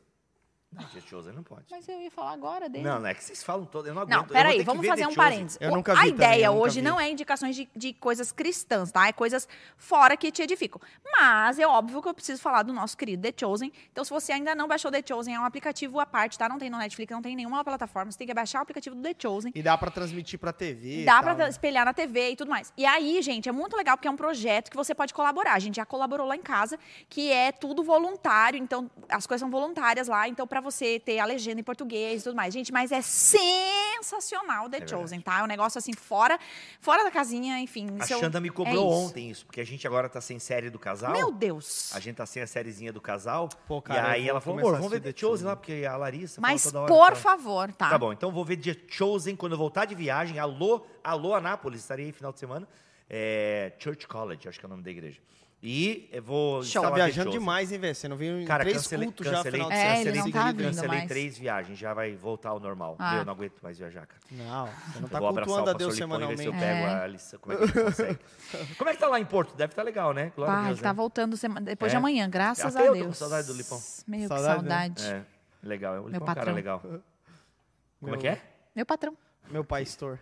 Não, The Chosen não pode. Mas eu ia falar agora dele. Não, não é que vocês falam todo, eu não aguento. Não, eu vou peraí, vamos fazer um parênteses. Eu nunca a vi também, ideia nunca hoje vi. não é indicações de, de coisas cristãs, tá? É coisas fora que te edificam. Mas é óbvio que eu preciso falar do nosso querido The Chosen. Então, se você ainda não baixou The Chosen, é um aplicativo à parte, tá? Não tem no Netflix, não tem em nenhuma plataforma. Você tem que baixar o aplicativo do The Chosen. E dá pra transmitir pra TV. e Dá tal, pra né? espelhar na TV e tudo mais. E aí, gente, é muito legal porque é um projeto que você pode colaborar. A gente já colaborou lá em casa, que é tudo voluntário, então as coisas são voluntárias lá, então pra você ter a legenda em português e tudo mais. Gente, mas é sensacional The É Chosen, tá? É um negócio assim fora, fora da casinha, enfim. A isso eu- Xanda me é cobrou isso. ontem isso, porque a gente agora tá sem série do casal. Meu Deus. A gente tá sem a sériezinha do casal. Pô, cara, e eu aí vou ela falou, amor, vamos ver The Chosen lá, porque a Larissa Mas, toda hora. por tá. favor, tá? Tá bom, então vou ver The Chosen quando eu voltar de viagem. Alô, alô, Anápolis, estarei aí final de semana. É, Church College, acho que é o nome da igreja. E eu vou Show. Tá viajando demais, hein, velho? Você não viu em Cara, três cancelei, cultos já cancelei, final de É, cancelei, não tá cancelei três viagens, já vai voltar ao normal. Ah. Eu não aguento mais viajar, cara. Não, você não Eu tá cultuando o a Deus pastor Lipão e ver se eu semanalmente. pego É. a lição. Como é que ele consegue? Como é que tá lá em Porto? Deve estar legal, né? Glória a Pai, Deus, tá né? voltando semana, depois de É. amanhã, graças Até a eu Deus. tô com saudade do Lipão. Meu, Saudade, que né? saudade. É, legal. É o Lipão é um cara patrão. legal. Como é que é? Meu patrão. Meu pai store.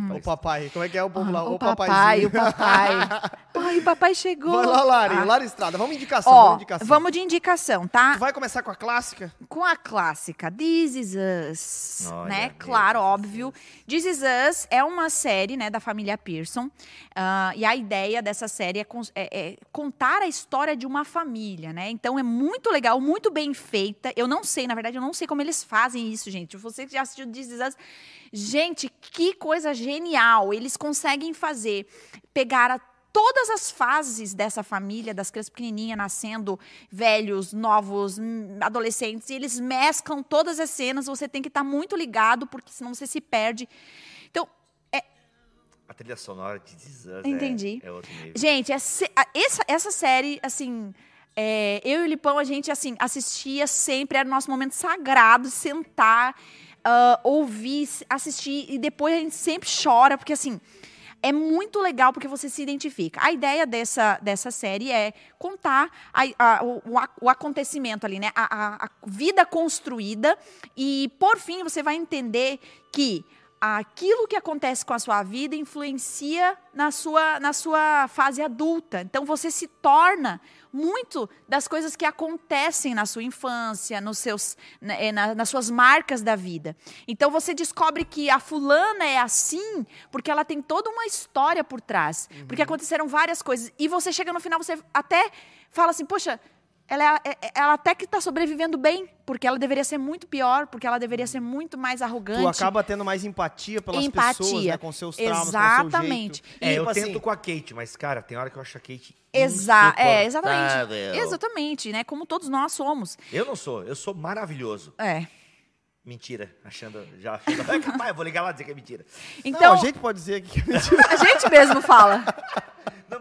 Pai. O papai. Como é que é o povo lá? O o papai, o papai. Ai, o papai chegou. Vai lá, Lari. Ah. Lari Estrada. Vamos indicação. Ó, vamos indicação. vamos de indicação, tá? Tu vai começar com a clássica? Com a clássica This Is Us, Olha, né? Claro, Deus do óbvio. This Is Us é uma série, né, da família Pearson. ah, e a ideia dessa série é, é- é contar a história de uma família, né? Então é muito legal, muito bem feita. Eu não sei, na verdade, eu não sei como eles fazem isso, gente. Você que já assistiu This Is Us, gente, que coisa genial! Eles conseguem fazer, pegar a todas as fases dessa família, das crianças pequenininhas nascendo, velhos, novos, hum, adolescentes, e eles mesclam todas as cenas, você tem que estar muito ligado, porque senão você se perde. Então, A trilha sonora de This Is Us Entendi. É, é outro nível. gente, essa, a- essa, essa série, assim, é, eu e o Lipão, a gente, assim, assistia sempre, era o nosso momento sagrado, sentar, ah, ouvir, assistir, e depois a gente sempre chora, porque, assim, é muito legal porque você se identifica. A ideia dessa, dessa série é contar a- a- o, o ac- o acontecimento ali, né? A, a- a vida construída. E, por fim, você vai entender que aquilo que acontece com a sua vida influencia na sua, na sua fase adulta. Então, você se torna muito das coisas que acontecem na sua infância, nos seus, na- eh, na- nas suas marcas da vida. Então, você descobre que a fulana é assim porque ela tem toda uma história por trás. Porque aconteceram várias coisas. E você chega no final, você até fala assim, poxa, ela, é- é- ela até que está sobrevivendo bem, porque ela deveria ser muito pior, porque ela deveria ser muito mais arrogante. Tu acaba tendo mais empatia pelas Empatia. pessoas, né? Com seus traumas, Exatamente. com seu jeito. É, E, eu tipo tento assim, com a Kate, mas, cara, tem hora que eu acho a Kate Exa é, exatamente. Exatamente, né? Como todos nós somos. Eu não sou, eu sou maravilhoso. É. Mentira, achando, já achando, é capaz, eu vou ligar lá e dizer que é mentira. Então, Não, a gente pode dizer que é mentira. a gente mesmo fala.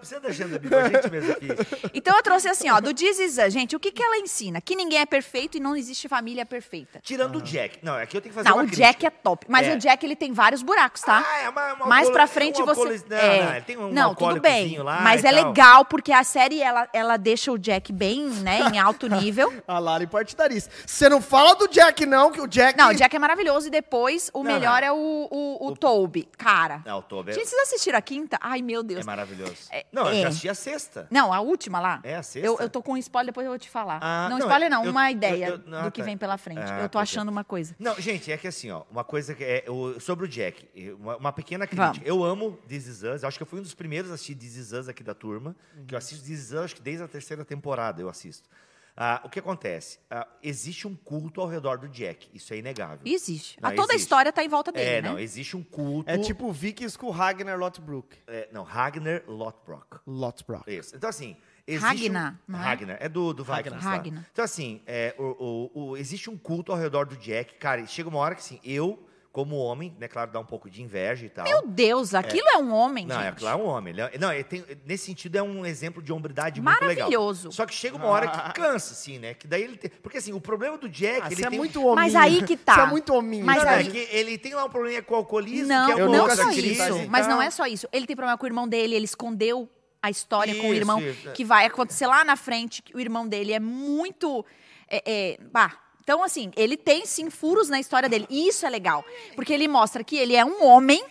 Não precisa da Janda, amigo, a gente mesmo aqui. Então eu trouxe assim, ó, do Us. Gente, o que, que ela ensina? Que ninguém é perfeito e não existe família perfeita. Tirando o Jack. Não, aqui eu tenho que fazer Não, uma o crítica. Jack é top. Mas É. o Jack, ele tem vários buracos, tá? Ah, é uma, uma Mais alcoolo- pra frente um você. alcooliz- Não, é. não, ele tem um não, tudo bem. alcoólicozinho lá Mas e é tal. legal porque a série ela, ela deixa o Jack bem, né, em alto nível. A Lari partidarista. Você não fala do Jack, não, que o Jack. Não, o Jack é maravilhoso e depois o Não, melhor não. é o, o, o Toby. Cara. Não, o Toby é- Gente, vocês assistiram a quinta? Ai, meu Deus. É maravilhoso. É- não, eu é. já assisti a sexta. Não, a última lá. É a sexta? Eu, eu tô com um spoiler, depois eu vou te falar. Ah, não, não, spoiler não, eu- uma eu- ideia ah, do que tá. vem pela frente. Ah, eu tô é. achando uma coisa. Não, gente, é que assim, ó, uma coisa que é sobre o Jack, uma, uma pequena crítica. Vamos. Eu amo This Is Us, acho que eu fui um dos primeiros a assistir This Is Us aqui da turma, que eu assisto This Is Us acho que desde a terceira temporada eu assisto. Ah, o que acontece? Ah, existe um culto ao redor do Jack, isso é inegável. Existe. Não, a toda a existe. história tá em volta dele, É, né? não, existe um culto. É tipo Vikings com Ragnar Lothbrok. é, não, Ragnar Lothbrok. Lothbrok. Isso. Então, assim. Existe Ragnar, um, não é? Ragnar, é do, do Vikings. lá. Ragnar. Então, assim, é, o, o- o- existe um culto ao redor do Jack. Cara, chega uma hora que, assim, eu, como homem, né, claro, dá um pouco de inveja e tal. Meu Deus, aquilo é, um homem, Não, gente. é claro, é um homem. Ele é- não, ele tem- nesse sentido, é um exemplo de hombridade muito legal. Maravilhoso. Só que chega uma hora que cansa, assim, né? Que daí ele tem, porque, assim, o problema do Jack, Ah, ele você é tem... muito hominho. Mas aí que tá. Você é muito hominho. Mas Não, não, é que ele tem lá um problema com o alcoolismo, Não, que é Eu uma não outra só isso. Mas não Então, é só isso. Ele tem problema com o irmão dele, ele escondeu a história com o Isso, irmão, isso, é. que vai acontecer lá na frente, que o irmão dele é muito. É, é, bah, então, assim, ele tem sim furos na história dele. E isso é legal. Porque ele mostra que ele é um homem,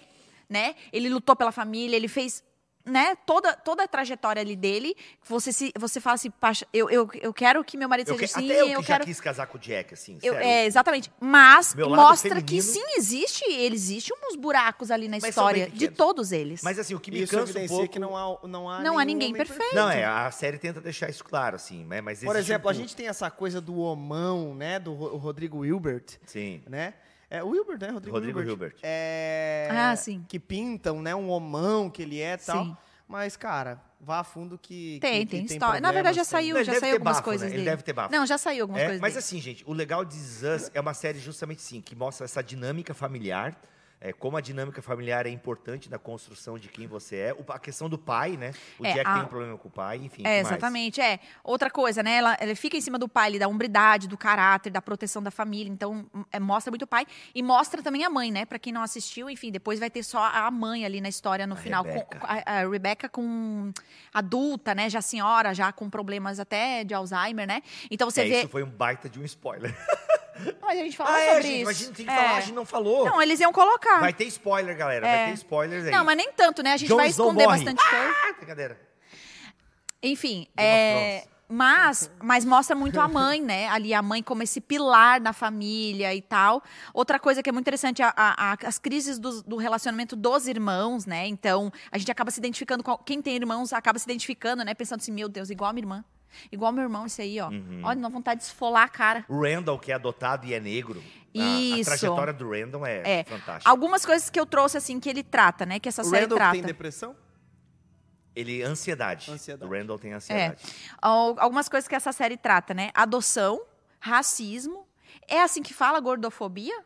né? Ele lutou pela família, ele fez. Né, toda, toda a trajetória ali dele, você se você fala assim, eu, eu, eu quero que meu marido Eu seja que- assim, até eu que eu já quero. quis casar com o Jack, assim, Eu- sério. é, exatamente. Mas mostra que feminino- sim, existe, ele existe uns buracos ali na Mas história de todos eles. Mas assim, o que me Isso cansa um pouco... que não há, não há, Não há ninguém perfeito. Não, é, a série tenta deixar isso claro, assim, né? Mas Por existe um exemplo, a gente tem essa coisa do homão, né? Do Rodrigo Wilbert, Sim. né? É o Wilbert, né? Rodrigo, Rodrigo Wilbert. Hilbert. É, Ah, sim. Que pintam, né? Um homão que ele é e tal. Sim. Mas, cara, vá a fundo que. Tem, que, tem que história. Na verdade, já tem- saiu, Ele já saiu algumas bafo, coisas né? Ele dele. deve ter bafo. Não, já saiu algumas É, coisas mas dele. assim, gente, o legal de Us é uma série justamente sim, que mostra essa dinâmica familiar, é, como a dinâmica familiar é importante na construção de quem você é. O- a questão do pai, né? O É, Jack a- tem um problema com o pai, enfim. É, exatamente. É. Outra coisa, né? Ela, ela fica em cima do pai, da hombridade, do caráter, da proteção da família. Então, hum, é, mostra muito o pai. E mostra também a mãe, né? Pra quem não assistiu, enfim, depois vai ter só a mãe ali na história no A final. com- Rebecca. a, a Rebecca com adulta, né? Já senhora, já com problemas até de Alzheimer, né? Então você É, vê. isso foi um baita de um spoiler. Mas a gente falou Ah, é, sobre gente, isso. mas a gente tem que É. falar, a gente não falou. Não, eles iam colocar. Vai ter spoiler, galera. É. Vai ter spoilers aí. Não, mas nem tanto, né? A gente Jon vai esconder bastante coisa. Ah, brincadeira. Enfim, é, mas, mas mostra muito a mãe, né? Ali a mãe como esse pilar da família e tal. Outra coisa que é muito interessante, a- a- as crises do, do relacionamento dos irmãos, né? Então, a gente acaba se identificando com... Quem tem irmãos acaba se identificando, né? Pensando assim, meu Deus, igual a minha irmã. Igual meu irmão, esse aí, ó. Uhum. Olha, dá vontade de esfolar a cara. O Randall, que é adotado e é negro. a- A, Isso. trajetória do Randall é, É. fantástica. Algumas coisas que eu trouxe, assim, que ele trata, né? Que essa O série Randall trata. tem depressão? Ele, ansiedade. Ansiedade. O Randall tem É. ansiedade. Al- Algumas coisas que essa série trata, né? Adoção, racismo. É assim que fala gordofobia?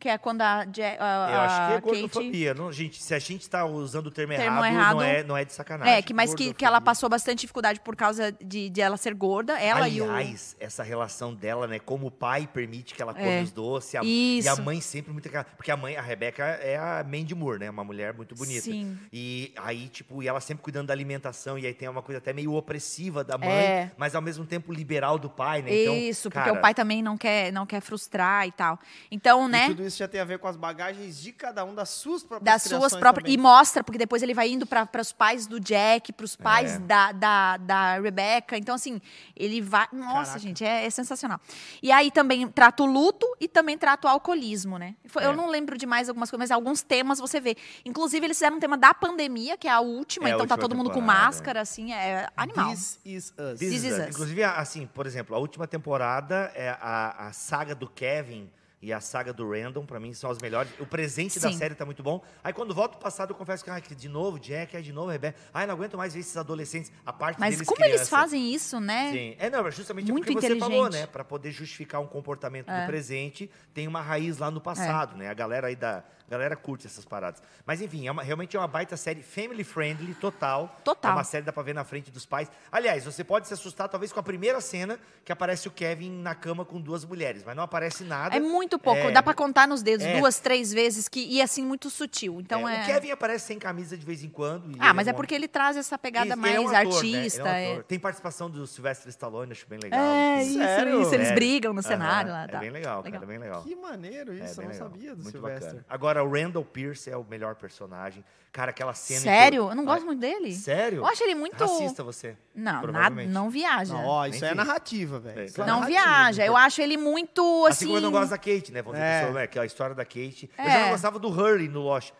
Que é quando a, Je- a- Eu acho que é Kate- gordofobia. Não, gente, se a gente está usando o termo, Termo errado, errado. Não, é, não é de sacanagem. É, que, mas que, que ela passou bastante dificuldade por causa de, de ela ser gorda. Ela e o. Aliás, essa relação dela, né? Como o pai permite que ela come É. os doces. a- Isso. E a mãe sempre muito... Porque a mãe, a Rebeca, é a Mandy Moore, né? Uma mulher muito bonita. Sim. E aí, tipo, e ela sempre cuidando da alimentação. E aí tem uma coisa até meio opressiva da mãe. É. Mas ao mesmo tempo liberal do pai, né? Então, Isso, porque cara, o pai também não quer, não quer frustrar e tal. Então, E né? tudo isso já tem a ver com as bagagens de cada um, das suas próprias das suas próprias. também. E mostra, porque depois ele vai indo para os pais do Jack, para os pais É. da, da, da Rebecca. Então, assim, ele vai. Nossa, Caraca. gente, é, é sensacional. E aí também trata o luto e também trata o alcoolismo, né? Foi- Eu É. não lembro de mais algumas coisas, mas alguns temas você vê. Inclusive, eles fizeram um tema da pandemia, que é a última, É a então tá última todo mundo com máscara, assim, é animal. This is us. This This is Us. Us. Inclusive, a- assim, por exemplo, a última temporada é a, a saga do Kevin e a saga do Random, pra mim, são as melhores. O presente da Sim. série tá muito bom. Aí quando volto pro passado, eu confesso que, ah, que de novo, Jack, é de novo, Rebecca. Ai, não aguento mais ver esses adolescentes. A parte Mas deles como eles criança. fazem isso, né? Sim. É, não, justamente Muito porque você falou, né? Pra poder justificar um comportamento É. do presente, tem uma raiz lá no passado, né? A galera aí da. A galera curte essas paradas. Mas enfim, é uma- realmente é uma baita série family friendly, total. Total. É uma série que dá pra ver na frente dos pais. Aliás, você pode se assustar talvez com a primeira cena que aparece o Kevin na cama com duas mulheres, mas não aparece nada. É muito pouco, É, dá pra contar nos dedos, é. duas, três vezes, que, e assim, muito sutil. Então é, é. O Kevin aparece sem camisa de vez em quando. e Ah, ele mas é um porque ele traz essa pegada Isso, mais ele é um ator, né? É um artista. ator. é. Tem participação do Sylvester Stallone, acho bem legal. É, isso, Sério? isso. Eles brigam no cenário lá. É tá. bem legal, Legal. cara, é bem legal. Que maneiro É isso, eu não legal. sabia do Muito Sylvester. bacana. Agora, o Randall Pierce é o melhor personagem. Cara, aquela cena. Sério? eu- Eu não gosto muito dele. Sério? Eu acho ele muito. Racista você. Não, nada, não viaja. Não, ó, isso Nem é vi. narrativa, velho. É, é Não narrativa. viaja. Eu acho ele muito Assim assim. como eu não gosto da Kate, né? Vamos dizer É. que, eu sou, né, que é a história da Kate. Eu É. já não gostava do Hurley no Lost.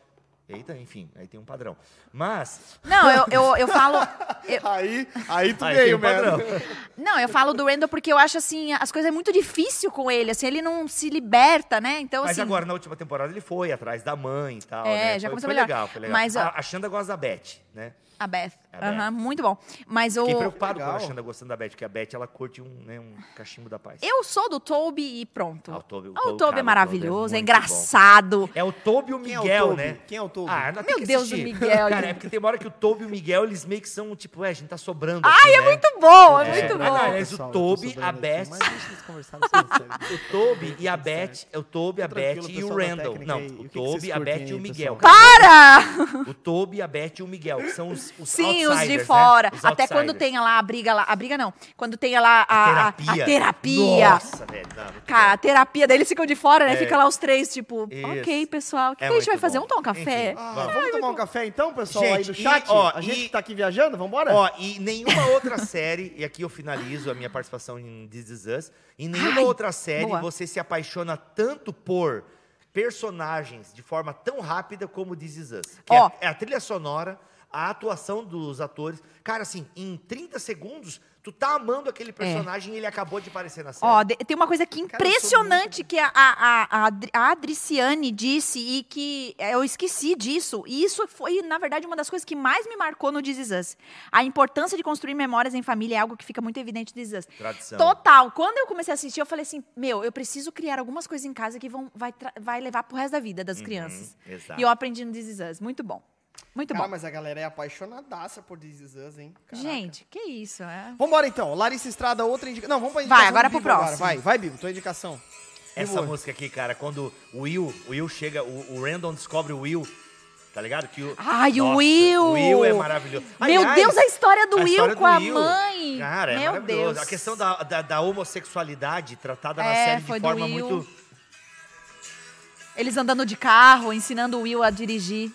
Eita, enfim, aí tem um padrão. Mas. Não, eu, eu, eu falo. eu- Aí, aí tu Aí veio, um padrão. não, eu falo do Randall porque eu acho assim, as coisas é muito difícil com ele, assim, ele não se liberta, né? Então, Mas assim. agora, na última temporada, ele foi atrás da mãe e tal. É, né? já foi, começou foi melhor. legal, foi legal. Mas, a, a Xanda gosta da Beth, né? A Beth. A Beth. Aham, muito bom. Mas o. Fiquei preocupado com a Legal. Xanda gostando da Beth, porque a Beth, ela curte um, né, um cachimbo da paz. Eu sou do Toby e pronto. Ah, o Toby- o Ah, Toby, o Toby cara, é o Toby é maravilhoso, é, engraçado. É o Toby e o Quem é o Miguel, Toby? né? Quem é o Toby? Ah, não tem Meu que Deus, o assistir. Miguel, Cara, é porque tem uma hora que o Toby e o Miguel, eles meio que são, tipo, é, a gente tá sobrando Ai, aqui, é né? muito bom, é, É. muito Ah, bom. aliás, o Toby, a aqui, Beth- Mas deixa eles conversarem. O Toby e a Beth, é o Toby, a Beth e o Randall. Não, o O Toby, a Beth e o Miguel. Para! O Toby, a Beth e o Miguel, que são os, os Sim, os de né? fora. Os Até quando tem lá a briga lá. A briga não. Quando tem lá a, a- a terapia. terapia. Nossa, velho. não, Cara, bom. a terapia daí eles ficam de fora, né? É. Fica lá os três, tipo, Isso. ok, pessoal, o que, É que a gente vai muito fazer? bom. Vamos tomar um café? Ah, vamos tomar um café então, pessoal aí do Gente, e, chat? ó, a gente e- que tá aqui viajando, vambora? Ó, e nenhuma outra série, e aqui eu finalizo a minha participação em This Is Us, em nenhuma Ai, outra série boa. você se apaixona tanto por personagens de forma tão rápida como This Is Us. Que Ó. é, é a trilha sonora, a atuação dos atores. Cara, assim, em 30 segundos, tu tá amando aquele personagem e ele acabou de aparecer na série. É. Ó, de- tem uma coisa aqui Cara, eu sou impressionante que a, a, a, Adri- a Adriciane disse e que é, eu esqueci disso. E isso foi, na verdade, uma das coisas que mais me marcou no This Is Us. A importância de construir memórias em família é algo que fica muito evidente no This Is Us. Tradição. Total. Quando eu comecei a assistir, eu falei assim, meu, eu preciso criar algumas coisas em casa que vão, vai, tra- vai levar pro resto da vida das crianças. Uhum, exato. E eu aprendi no This Is Us. Muito bom. Muito Cara, bom. mas a galera é apaixonadaça por This Is Us, hein? Caraca. Gente, que isso, é... Vambora então. Larissa Estrada, outra indicação. Não, vamos pra Vai, indicação. agora do pro Bibo agora. próximo. Vai, vai, Bibo, tua indicação. Essa Bibo. música aqui, cara, quando o Will, o Will chega, o, o Randall descobre o Will Tá ligado? Que o, Ai, o Nossa, Will! O Will é maravilhoso. Meu Deus, a história do a Will história com a Will, mãe. Cara, é Meu maravilhoso. Deus. A questão da, da, da homossexualidade tratada na É, série foi de do forma Will. muito. Eles andando de carro, ensinando o Will a dirigir.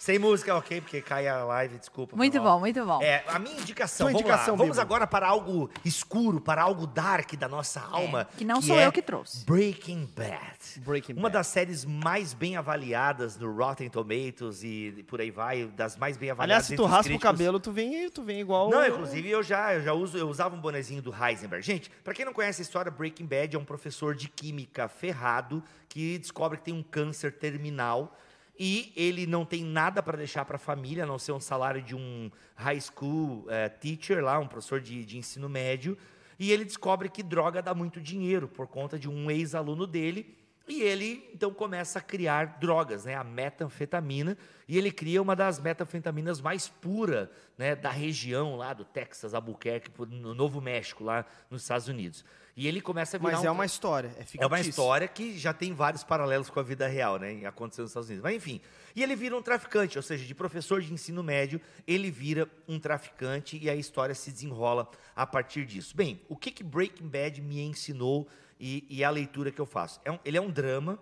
Sem música, ok, porque cai a live, desculpa. Muito foi mal. bom, muito bom. É, a minha indicação, Tua vamos indicação, lá. Vamos Bibo. agora para algo escuro, para algo dark da nossa alma. que não sou é eu que trouxe. Breaking Bad. Breaking Uma Bad. das séries mais bem avaliadas no Rotten Tomatoes e por aí vai, das mais bem avaliadas. Aliás, se tu raspa o cabelo, tu vem, tu vem igual. Não, inclusive eu já, eu já uso, eu usava um bonezinho do Heisenberg. Gente, pra quem não conhece a história, Breaking Bad é um professor de química ferrado que descobre que tem um câncer terminal e ele não tem nada para deixar para a família, a não ser um salário de um high school eh, teacher lá, um professor de, de ensino médio. E ele descobre que droga dá muito dinheiro por conta de um ex-aluno dele. E ele então começa a criar drogas, né? A metanfetamina. E ele cria uma das metanfetaminas mais puras né, da região lá do Texas, Albuquerque, no Novo México, lá nos Estados Unidos. E ele começa a virar Mas um é uma história. É, é uma história que já tem vários paralelos com a vida real, né? Aconteceu nos Estados Unidos. Mas enfim. E ele vira um traficante, ou seja, de professor de ensino médio, ele vira um traficante e a história se desenrola a partir disso. Bem, o que, que Breaking Bad me ensinou e, e a leitura que eu faço? É um- ele é um drama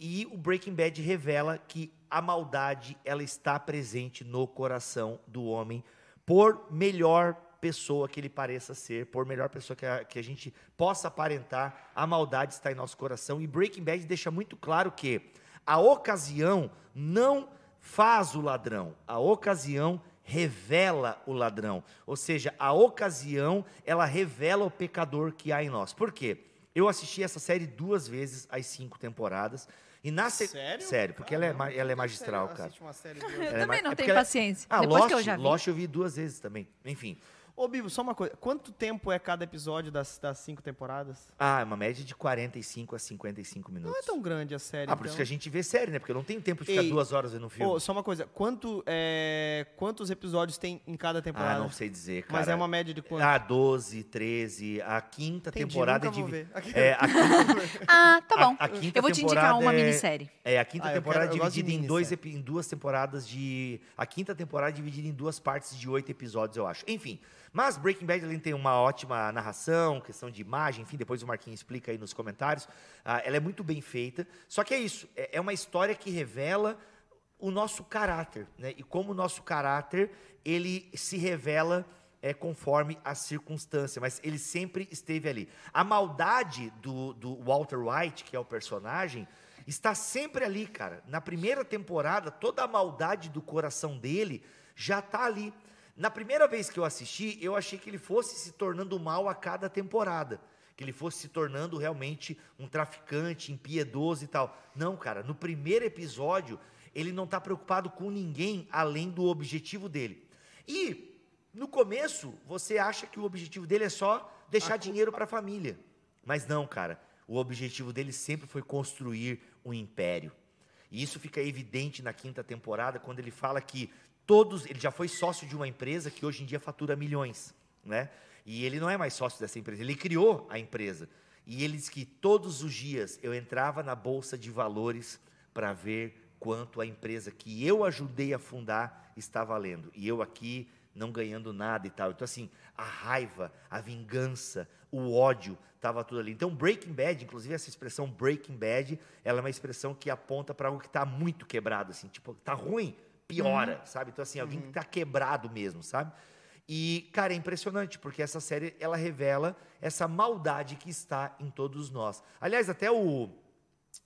e o Breaking Bad revela que a maldade ela está presente no coração do homem, por melhor pessoa que ele pareça ser, por melhor pessoa que a, que a gente possa aparentar, a maldade está em nosso coração. E Breaking Bad deixa muito claro que a ocasião não faz o ladrão, a ocasião revela o ladrão. Ou seja, a ocasião, ela revela o pecador que há em nós. Por quê? Eu assisti essa série duas vezes, as cinco temporadas. E na se... Sério? Sério, porque ela é, Caramba, ela é magistral, cara. uma série duas Eu vezes? Ela é também ma- não é tenho ela- paciência. Ah, Depois Lost, que eu já vi. Lost eu vi duas vezes também. Enfim. Ô, Bibo, só uma coisa. Quanto tempo é cada episódio das, das cinco temporadas? Ah, é uma média de 45 a 55 minutos. Não é tão grande a série. Ah, por isso então. que a gente vê série, né? Porque eu não tenho tempo de ficar Ei, duas horas vendo um filme. Ô, só uma coisa. Quanto, é, quantos episódios tem em cada ah, temporada? não sei dizer, cara. Mas é uma média de quanto? Ah, 12, 13. A quinta Entendi, temporada nunca vou divi- ver. É, a quinta, Ah, tá bom. A- a quinta eu vou te indicar temporada uma é- minissérie. é, a quinta Ah, temporada quero- de dividida em, dois, em duas temporadas de. A quinta temporada dividida em duas partes de oito episódios, eu acho. Enfim. Mas Breaking Bad ele tem uma ótima narração, questão de imagem, enfim, depois o Marquinhos explica aí nos comentários. Ah, ela é muito bem feita. Só que é isso, é, é uma história que revela o nosso caráter, né? E como o nosso caráter, ele se revela é, conforme a circunstância, mas ele sempre esteve ali. A maldade do, do Walter White, que é o personagem, está sempre ali, cara. Na primeira temporada, toda a maldade do coração dele já está ali. Na primeira vez que eu assisti, eu achei que ele fosse se tornando mal a cada temporada. Que ele fosse se tornando realmente um traficante, impiedoso e tal. Não, cara, no primeiro episódio, ele não está preocupado com ninguém além do objetivo dele. E, no começo, você acha que o objetivo dele é só deixar dinheiro para a família. Mas não, cara. O objetivo dele sempre foi construir um império. E isso fica evidente na quinta temporada, quando ele fala que todos. Ele já foi sócio de uma empresa que hoje em dia fatura milhões. Né? E ele não é mais sócio dessa empresa, ele criou a empresa. E ele diz que todos os dias eu entrava na bolsa de valores para ver quanto a empresa que eu ajudei a fundar está valendo. E eu aqui não ganhando nada e tal. Então, assim, a raiva, a vingança, o ódio, estava tudo ali. Então, Breaking Bad, inclusive essa expressão Breaking Bad, ela é uma expressão que aponta para algo que está muito quebrado, assim, tipo, tá ruim, piora, sabe? Então, assim, alguém que está quebrado mesmo, sabe? E, cara, é impressionante, porque essa série, ela revela essa maldade que está em todos nós. Aliás, até o,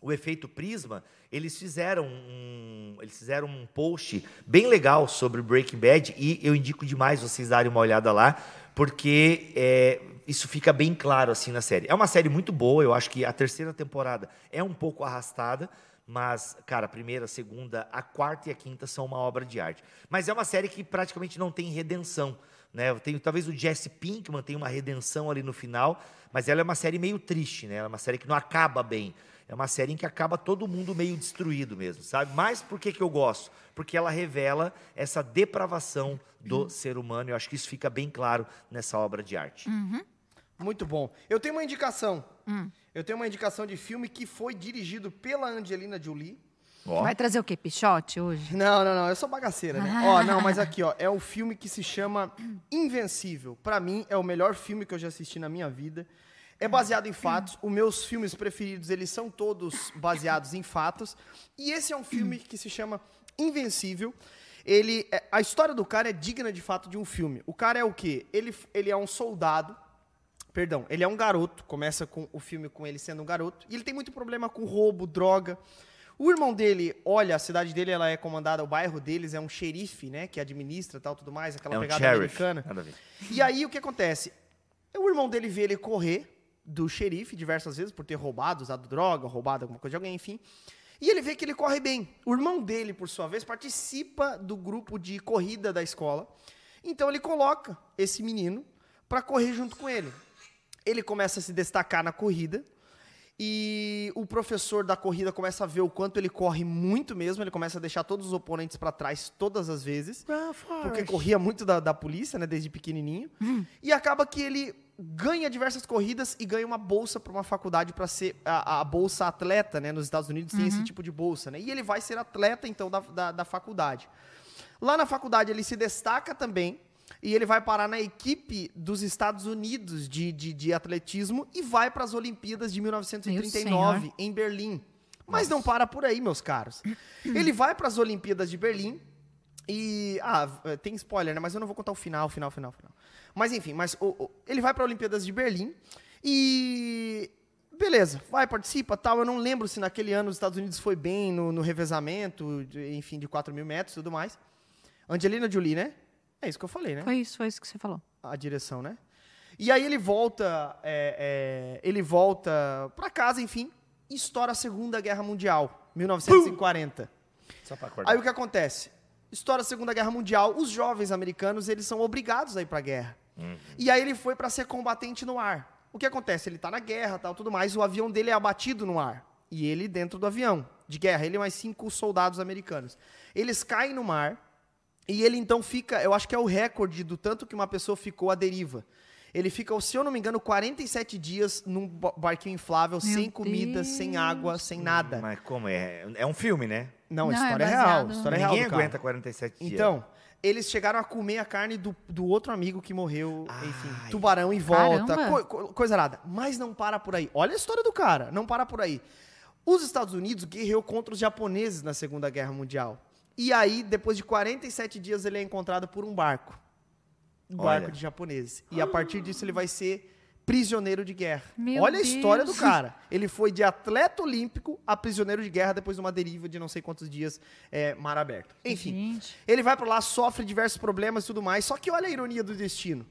o efeito Prisma, eles fizeram um, eles fizeram um post bem legal sobre Breaking Bad e eu indico demais vocês darem uma olhada lá, porque é, isso fica bem claro assim na série. É uma série muito boa, eu acho que a terceira temporada é um pouco arrastada, mas, cara, a primeira, a segunda, a quarta e a quinta são uma obra de arte. Mas é uma série que praticamente não tem redenção. Né? Tem, talvez o Jesse Pinkman tenha uma redenção ali no final, mas ela é uma série meio triste, né? Ela é uma série que não acaba bem. É uma série em que acaba todo mundo meio destruído mesmo, sabe? Mas por que, que eu gosto? Porque ela revela essa depravação do ser humano. Eu acho que isso fica bem claro nessa obra de arte. Muito bom. Eu tenho uma indicação. Hum. Eu tenho uma indicação de filme que foi dirigido pela Angelina Jolie. Ó. Vai trazer o quê? Pichote hoje? Não, não, não, eu sou bagaceira, né? ó, não, mas aqui, ó, é um filme que se chama Invencível. Pra mim, é o melhor filme que eu já assisti na minha vida. É baseado em fatos. Os meus filmes preferidos, eles são todos baseados em fatos. E esse é um filme que se chama Invencível. Ele, é- a história do cara é digna de fato de um filme. O cara é o quê? Ele, ele é um soldado Perdão, ele é um garoto, começa com o filme com ele sendo um garoto, e ele tem muito problema com roubo, droga. O irmão dele, olha, a cidade dele ela é comandada, o bairro deles é um xerife, né, que administra tal, tudo mais, aquela É um pegada sheriff. americana. E aí o que acontece? O irmão dele vê ele correr do xerife diversas vezes por ter roubado, usado droga, roubado alguma coisa de alguém, enfim. E ele vê que ele corre bem. O irmão dele, por sua vez, participa do grupo de corrida da escola. Então ele coloca esse menino para correr junto com ele. Ele começa a se destacar na corrida. E o professor da corrida começa a ver o quanto ele corre muito mesmo. Ele começa a deixar todos os oponentes para trás todas as vezes. Porque corria muito da, da polícia, né, desde pequenininho. E acaba que ele ganha diversas corridas e ganha uma bolsa para uma faculdade para ser a, a bolsa atleta, né? Nos Estados Unidos tem esse tipo de bolsa, né? E ele vai ser atleta, então, da, da, da faculdade. Lá na faculdade ele se destaca também e ele vai parar na equipe dos Estados Unidos de, de, de atletismo e vai para as Olimpíadas de 1939 em Berlim. Mas não para por aí, meus caros. Ele vai para as Olimpíadas de Berlim e. Ah, tem spoiler, né? Mas eu não vou contar o final, final, final, final. Mas enfim, mas ele vai para Olimpíadas de Berlim e. Beleza, vai, participa tal. Eu não lembro se naquele ano os Estados Unidos foi bem no, no revezamento, de- enfim, de 4 mil metros e tudo mais. Angelina Jolie, né? É isso que eu falei, né? Foi isso, foi isso que você falou. a direção, né? E aí ele volta, é, é, ele volta pra casa, enfim, e estoura a Segunda Guerra Mundial, 1940. Só pra acordar. Aí o que acontece? Estoura a Segunda Guerra Mundial, os jovens americanos, eles são obrigados a ir pra guerra. E aí ele foi pra ser combatente no ar. O que acontece? Ele tá na guerra, tal, tudo mais, o avião dele é abatido no ar. E ele dentro do avião de guerra, ele e mais cinco soldados americanos. Eles caem no mar, e ele então fica, eu acho que é o recorde do tanto que uma pessoa ficou à deriva. Ele fica, se eu não me engano, 47 dias num ba- barquinho inflável, sem comida, sem água, sem nada. Mas como é? É um filme, né? Não, a Não, é história é, real. baseado- a História é real Ninguém cara. aguenta 47 dias. Então, eles chegaram a comer a carne do, do outro amigo que morreu, enfim, Ai. tubarão em volta, co- co- coisa nada. Mas não para por aí. Olha a história do cara, não para por aí. Os Estados Unidos guerreou contra os japoneses na Segunda Guerra Mundial. E aí, depois de 47 dias, ele é encontrado por um barco. Um Olha. barco de japoneses. E a partir disso, ele vai ser prisioneiro de guerra. Meu Olha a história do Deus. cara. Ele foi de atleta olímpico a prisioneiro de guerra depois de uma deriva de não sei quantos dias é, mar aberto. Enfim. Gente. Ele vai pra lá, sofre diversos problemas e tudo mais. Só que olha a ironia do destino.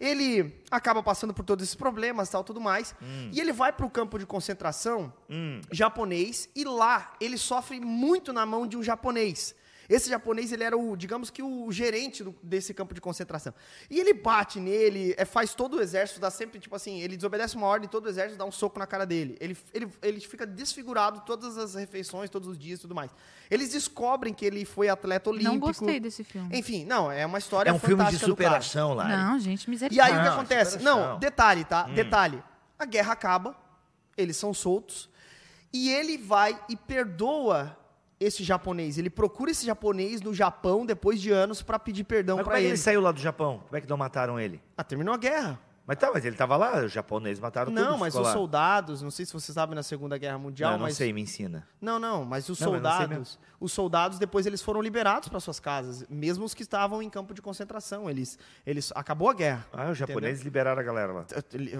Ele acaba passando por todos esses problemas, tal, tudo mais. E ele vai pro campo de concentração Hum. japonês e lá ele sofre muito na mão de um japonês. Esse japonês, ele era o, digamos que o gerente do- desse campo de concentração. E ele bate nele, é, faz todo o exército, dá sempre, tipo assim, ele desobedece uma ordem, todo o exército dá um soco na cara dele. Ele, ele, ele fica desfigurado todas as refeições, todos os dias e tudo mais. Eles descobrem que ele foi atleta olímpico. Não gostei desse filme. Enfim, não, é uma história É um filme de superação, Lari. Não, gente, E misericórdia. aí o que acontece? superação. Não, detalhe, tá? Detalhe. A guerra acaba, eles são soltos, e ele vai e perdoa esse japonês. Ele procura esse japonês no Japão depois de anos pra pedir perdão Mas como pra é que ele. ele saiu lá do Japão? Como é que não mataram ele? Ah, terminou a guerra. Mas tá, mas ele tava lá, os japoneses mataram não, mas os lá. soldados, não sei se você sabe na Segunda Guerra Mundial, Não, não mas sei, me ensina. Não, não, mas os Não, soldados, os soldados depois eles foram liberados para suas casas, mesmo os que estavam em campo de concentração. Eles, eles acabou a guerra. Ah, os japoneses liberaram a galera lá.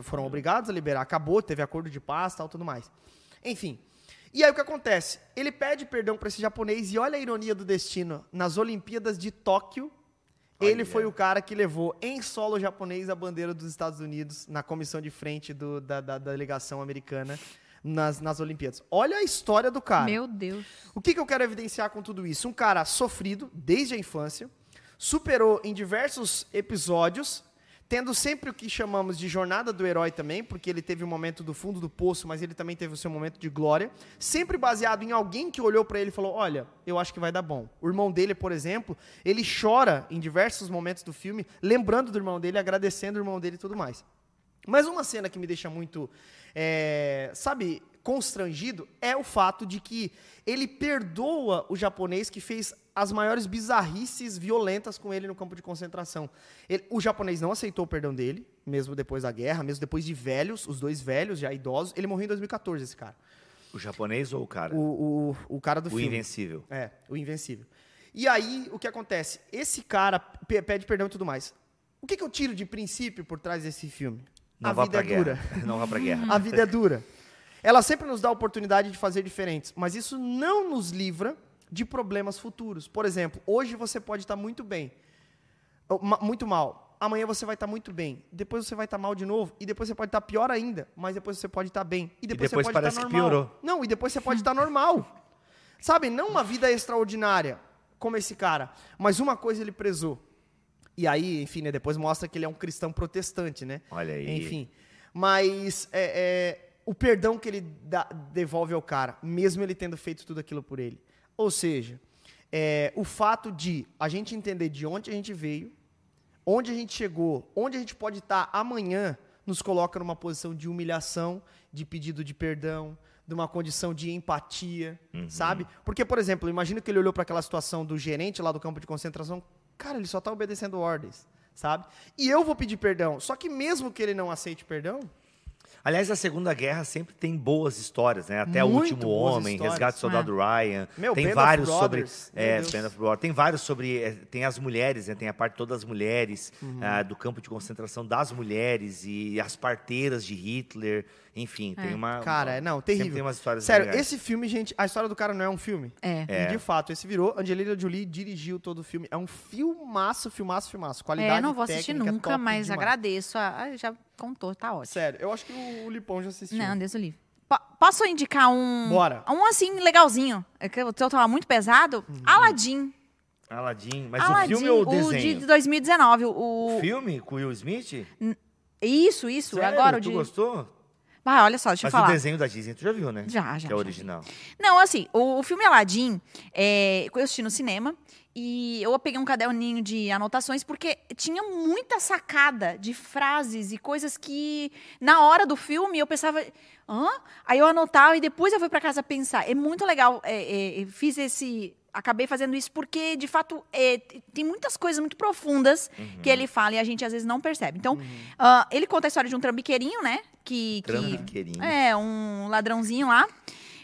Foram obrigados a liberar, acabou, teve acordo de paz, tal, tudo mais. Enfim. E aí o que acontece? Ele pede perdão para esse japonês e olha a ironia do destino. Nas Olimpíadas de Tóquio, ele Olha. foi o cara que levou em solo japonês a bandeira dos Estados Unidos na comissão de frente do- da, da- da delegação americana nas, nas Olimpíadas. Olha a história do cara. Meu Deus. O que, que eu quero evidenciar com tudo isso? Um cara sofrido desde a infância, superou em diversos episódios, tendo sempre o que chamamos de jornada do herói também, porque ele teve o momento do fundo do poço, mas ele também teve o seu momento de glória, sempre baseado em alguém que olhou pra ele e falou: "Olha, eu acho que vai dar bom". O irmão dele, por exemplo, ele chora em diversos momentos do filme, lembrando do irmão dele, agradecendo o irmão dele e tudo mais. Mas uma cena que me deixa muito, é, sabe, constrangido é o fato de que ele perdoa o japonês que fez as maiores bizarrices violentas com ele no campo de concentração. Ele- o japonês não aceitou o perdão dele, mesmo depois da guerra, mesmo depois de velhos, os dois velhos, já idosos. Ele morreu em 2014, esse cara. O japonês ou o cara? O, o, o cara do O filme. Invencível. É, o Invencível. E aí, o que acontece? Esse cara pe- pede perdão e tudo mais. O que, que eu tiro de princípio por trás desse filme? Não a vá vida pra é dura. guerra. Não vá pra guerra. A vida é dura. Ela sempre nos dá a oportunidade de fazer diferentes, mas isso não nos livra de problemas futuros. Por exemplo, hoje você pode estar muito bem, muito mal. Amanhã você vai estar muito bem. Depois você vai estar mal de novo. E depois você pode estar pior ainda. Mas depois você pode estar bem. E depois, depois você pode parece estar que normal. piorou. Não, e depois você pode estar normal. Sabe, não uma vida extraordinária, como esse cara. Mas uma coisa ele prezou. E aí, enfim, né, depois mostra que ele é um cristão protestante, né? Olha aí. Enfim. Mas é, é, o perdão que ele dá- devolve ao cara, mesmo ele tendo feito tudo aquilo por ele. Ou seja, é, o fato de a gente entender de onde a gente veio, onde a gente chegou, onde a gente pode estar amanhã, nos coloca numa posição de humilhação, de pedido de perdão, de uma condição de empatia, sabe? Porque, por exemplo, imagina que ele olhou para aquela situação do gerente lá do campo de concentração, cara, ele só tá obedecendo ordens, sabe? E eu vou pedir perdão. Só que mesmo que ele não aceite perdão, Aliás, a Segunda Guerra sempre tem boas histórias, né? Até o Muito Último boas Homem, histórias. Resgate do Soldado Ryan. Meu, tem Band of vários sobre. É. Band of Brothers. Tem vários sobre. é, tem as mulheres, né? Tem a parte todas as mulheres, Uhum. ah, do campo de concentração das mulheres e as parteiras de Hitler. Enfim, tem uma. cara, uma- não, sempre terrível. tem umas histórias Sério, legais. esse filme, gente, a história do cara não é um filme. É. É. E de fato, esse virou. Angelina Jolie dirigiu todo o filme. É um filmaço, filmaço, filmaço. Qualidade É, não vou assistir nunca, mas demais. agradeço. Ah, ah, já contou, tá ótimo. Sério, eu acho que o, o Lipão já assistiu. Não, Deus o livre. Po- Posso indicar um. Bora. Um assim, legalzinho. É que o teu tava muito pesado. Aladdin. Aladdin. Mas Aladdin, o filme ou o desenho? de 2019. O, O filme com Will Smith? Isso, isso. Sério? Agora o tu de. gostou? Vai, olha só, deixa Mas eu falar. o desenho da Disney tu já viu, né? Já, já, Que é já. original. Não, assim, o, o filme Aladdin, é, eu assisti no cinema e eu peguei um caderninho de anotações porque tinha muita sacada de frases e coisas que na hora do filme eu pensava, hã? Aí eu anotava e depois eu fui pra casa pensar. É muito legal, é, é, fiz esse... Acabei fazendo isso porque, de fato, é, tem muitas coisas muito profundas Uhum. que ele fala e a gente às vezes não percebe. Então, ah, ele conta a história de um trambiqueirinho, né? Que, que, Trambiqueirinho. é, um ladrãozinho lá.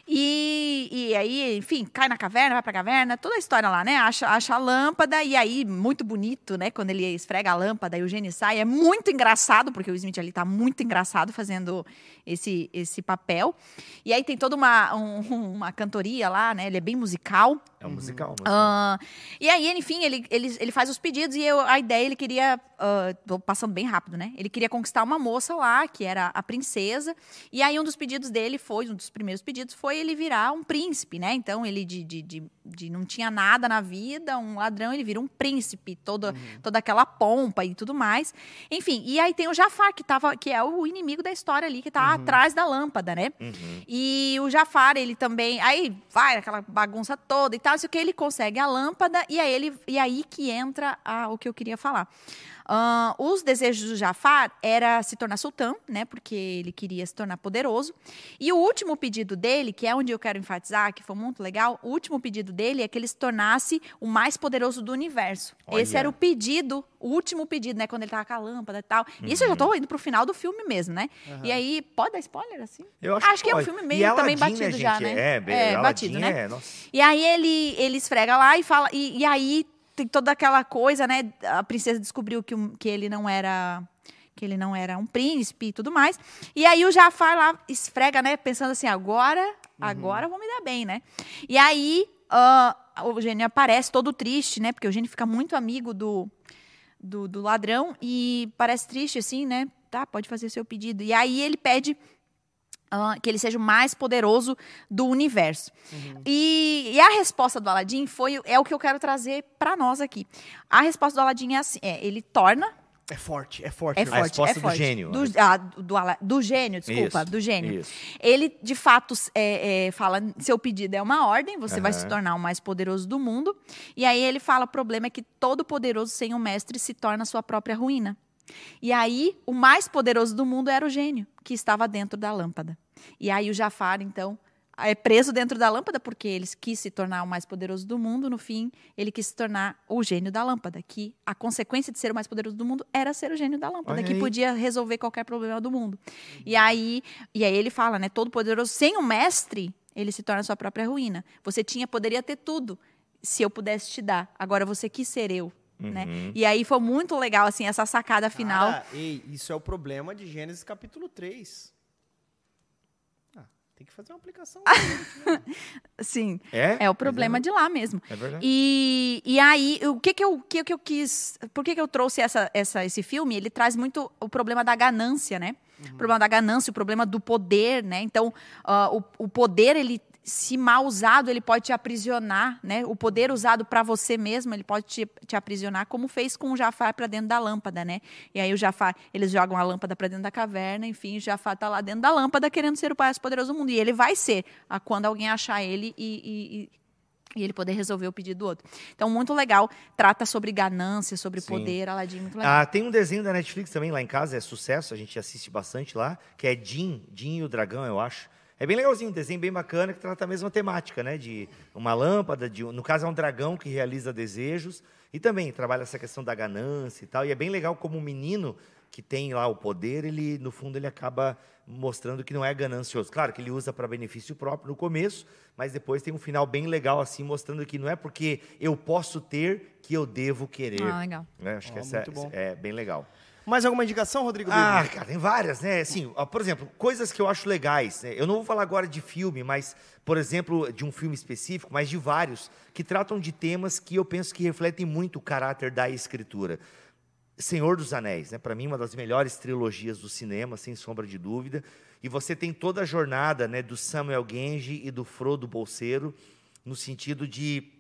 E, e aí, enfim, cai na caverna, vai pra caverna, toda a história lá, né? Acha, acha a lâmpada, e aí, muito bonito, né? Quando ele esfrega a lâmpada e o gênio sai. É muito engraçado, porque o Smith ali tá muito engraçado fazendo esse, esse papel. E aí tem toda uma, um- uma cantoria lá, né? Ele é bem musical. É um musical. musical. Ah, e aí, enfim, ele, ele, ele faz os pedidos e eu- a ideia, ele queria. Tô passando bem rápido, né? Ele queria conquistar uma moça lá, que era a princesa. E aí, um dos pedidos dele foi, um dos primeiros pedidos, foi ele virar um príncipe, né? Então, ele de, de, de, de não tinha nada na vida, um ladrão, ele vira um príncipe, toda, toda aquela pompa e tudo mais. Enfim, e aí tem o Jafar, que, tava, que é o inimigo da história ali, que tá atrás da lâmpada, né? Uhum. E o Jafar, ele também. Aí vai aquela bagunça toda e tal, sei o que, ele consegue a lâmpada, e aí, ele, e aí que entra a- o que eu queria falar. Ahn, os desejos do Jafar era se tornar sultão, né? Porque ele queria se tornar poderoso. E o último pedido dele, que é onde eu quero enfatizar, que foi muito legal, o último pedido dele é que ele se tornasse o mais poderoso do universo. Esse Olha. era o pedido, o último pedido, né? Quando ele tava com a lâmpada e tal. Isso eu já tô indo pro final do filme mesmo, né? E aí, pode dar spoiler assim? Eu acho, que é um filme meio também Aladdin, batido já, gente? né? É, bem, É, Aladdin batido, né? É. E aí ele, ele esfrega lá e fala. E, e aí tem toda aquela coisa, né? A princesa descobriu que, que ele não era. Que ele não era um príncipe e tudo mais. E aí o Jafar lá esfrega, né? Pensando assim, agora, agora eu vou me dar bem, né? E aí ah, o gênio aparece todo triste, né? Porque o gênio fica muito amigo do, do, do ladrão e parece triste, assim, né? Tá, pode fazer seu pedido. E aí ele pede que ele seja o mais poderoso do universo. E, e a resposta do Aladim foi é o que eu quero trazer para nós aqui. A resposta do Aladim é assim: é, ele torna É forte, é forte. é né? forte, resposta é do forte. gênio. Do, ah, do, Ala- do gênio, desculpa, Isso, do gênio. isso. Ele, de fato, é, é, fala: seu pedido é uma ordem, você vai Aham. se tornar o mais poderoso do mundo. E aí ele fala: o problema é que todo poderoso sem um mestre se torna a sua própria ruína. E aí, o mais poderoso do mundo era o gênio, que estava dentro da lâmpada. E aí, o Jafar, então, é preso dentro da lâmpada porque ele quis se tornar o mais poderoso do mundo. No fim, ele quis se tornar o gênio da lâmpada, que a consequência de ser o mais poderoso do mundo era ser o gênio da lâmpada, que podia resolver qualquer problema do mundo. E aí, e aí ele fala, né, todo poderoso sem o mestre, ele se torna sua própria ruína. Você tinha poderia ter tudo se eu pudesse te dar. Agora você quis ser eu, né? E aí foi muito legal assim essa sacada final. Cara, ei, isso é o problema de Gênesis capítulo 3. Ah, tem que fazer uma aplicação. Sim. É? É o problema de lá mesmo. É verdade. E, e aí, o que que eu, o que que eu quis... Por que que eu trouxe essa, essa, esse filme? Ele traz muito o problema da ganância, né? O problema da ganância, o problema do poder, né? Então, ah, o, o poder, ele... Se mal usado, ele pode te aprisionar, né? O poder usado para você mesmo, ele pode te, te aprisionar, como fez com o Jafar para dentro da lâmpada, né? E aí o Jafar, eles jogam a lâmpada para dentro da caverna, enfim, o Jafar tá lá dentro da lâmpada querendo ser o mais poderoso do mundo. E ele vai ser, ah, quando alguém achar ele e- e- e ele poder resolver o pedido do outro. Então, muito legal. Trata sobre ganância, sobre Sim. poder, Aladdin, muito legal. Ah, tem um desenho da Netflix também lá em casa, é sucesso, a gente assiste bastante lá, que é Jim, Jim e o Dragão, eu acho. É bem legalzinho, um desenho bem bacana que trata a mesma temática, né? De uma lâmpada, de, no caso é um dragão que realiza desejos e também trabalha essa questão da ganância e tal. E é bem legal como o menino que tem lá o poder, ele no fundo ele acaba mostrando que não é ganancioso. Claro que ele usa para benefício próprio no começo, mas depois tem um final bem legal assim, mostrando que não é porque eu posso ter que eu devo querer. Ah, legal. Né? Acho que Ó, essa muito bom. é, é bem legal. Mais alguma indicação, Rodrigo? Ah, cara, tem várias, né? Assim, ó, por exemplo, coisas que eu acho legais. né? Eu não vou falar agora de filme, mas, por exemplo, de um filme específico, mas de vários, que tratam de temas que eu penso que refletem muito o caráter da escritura. Senhor dos Anéis, né? Para mim, uma das melhores trilogias do cinema, sem sombra de dúvida. E você tem toda a jornada né, do Samuel Genji e do Frodo Bolseiro, no sentido de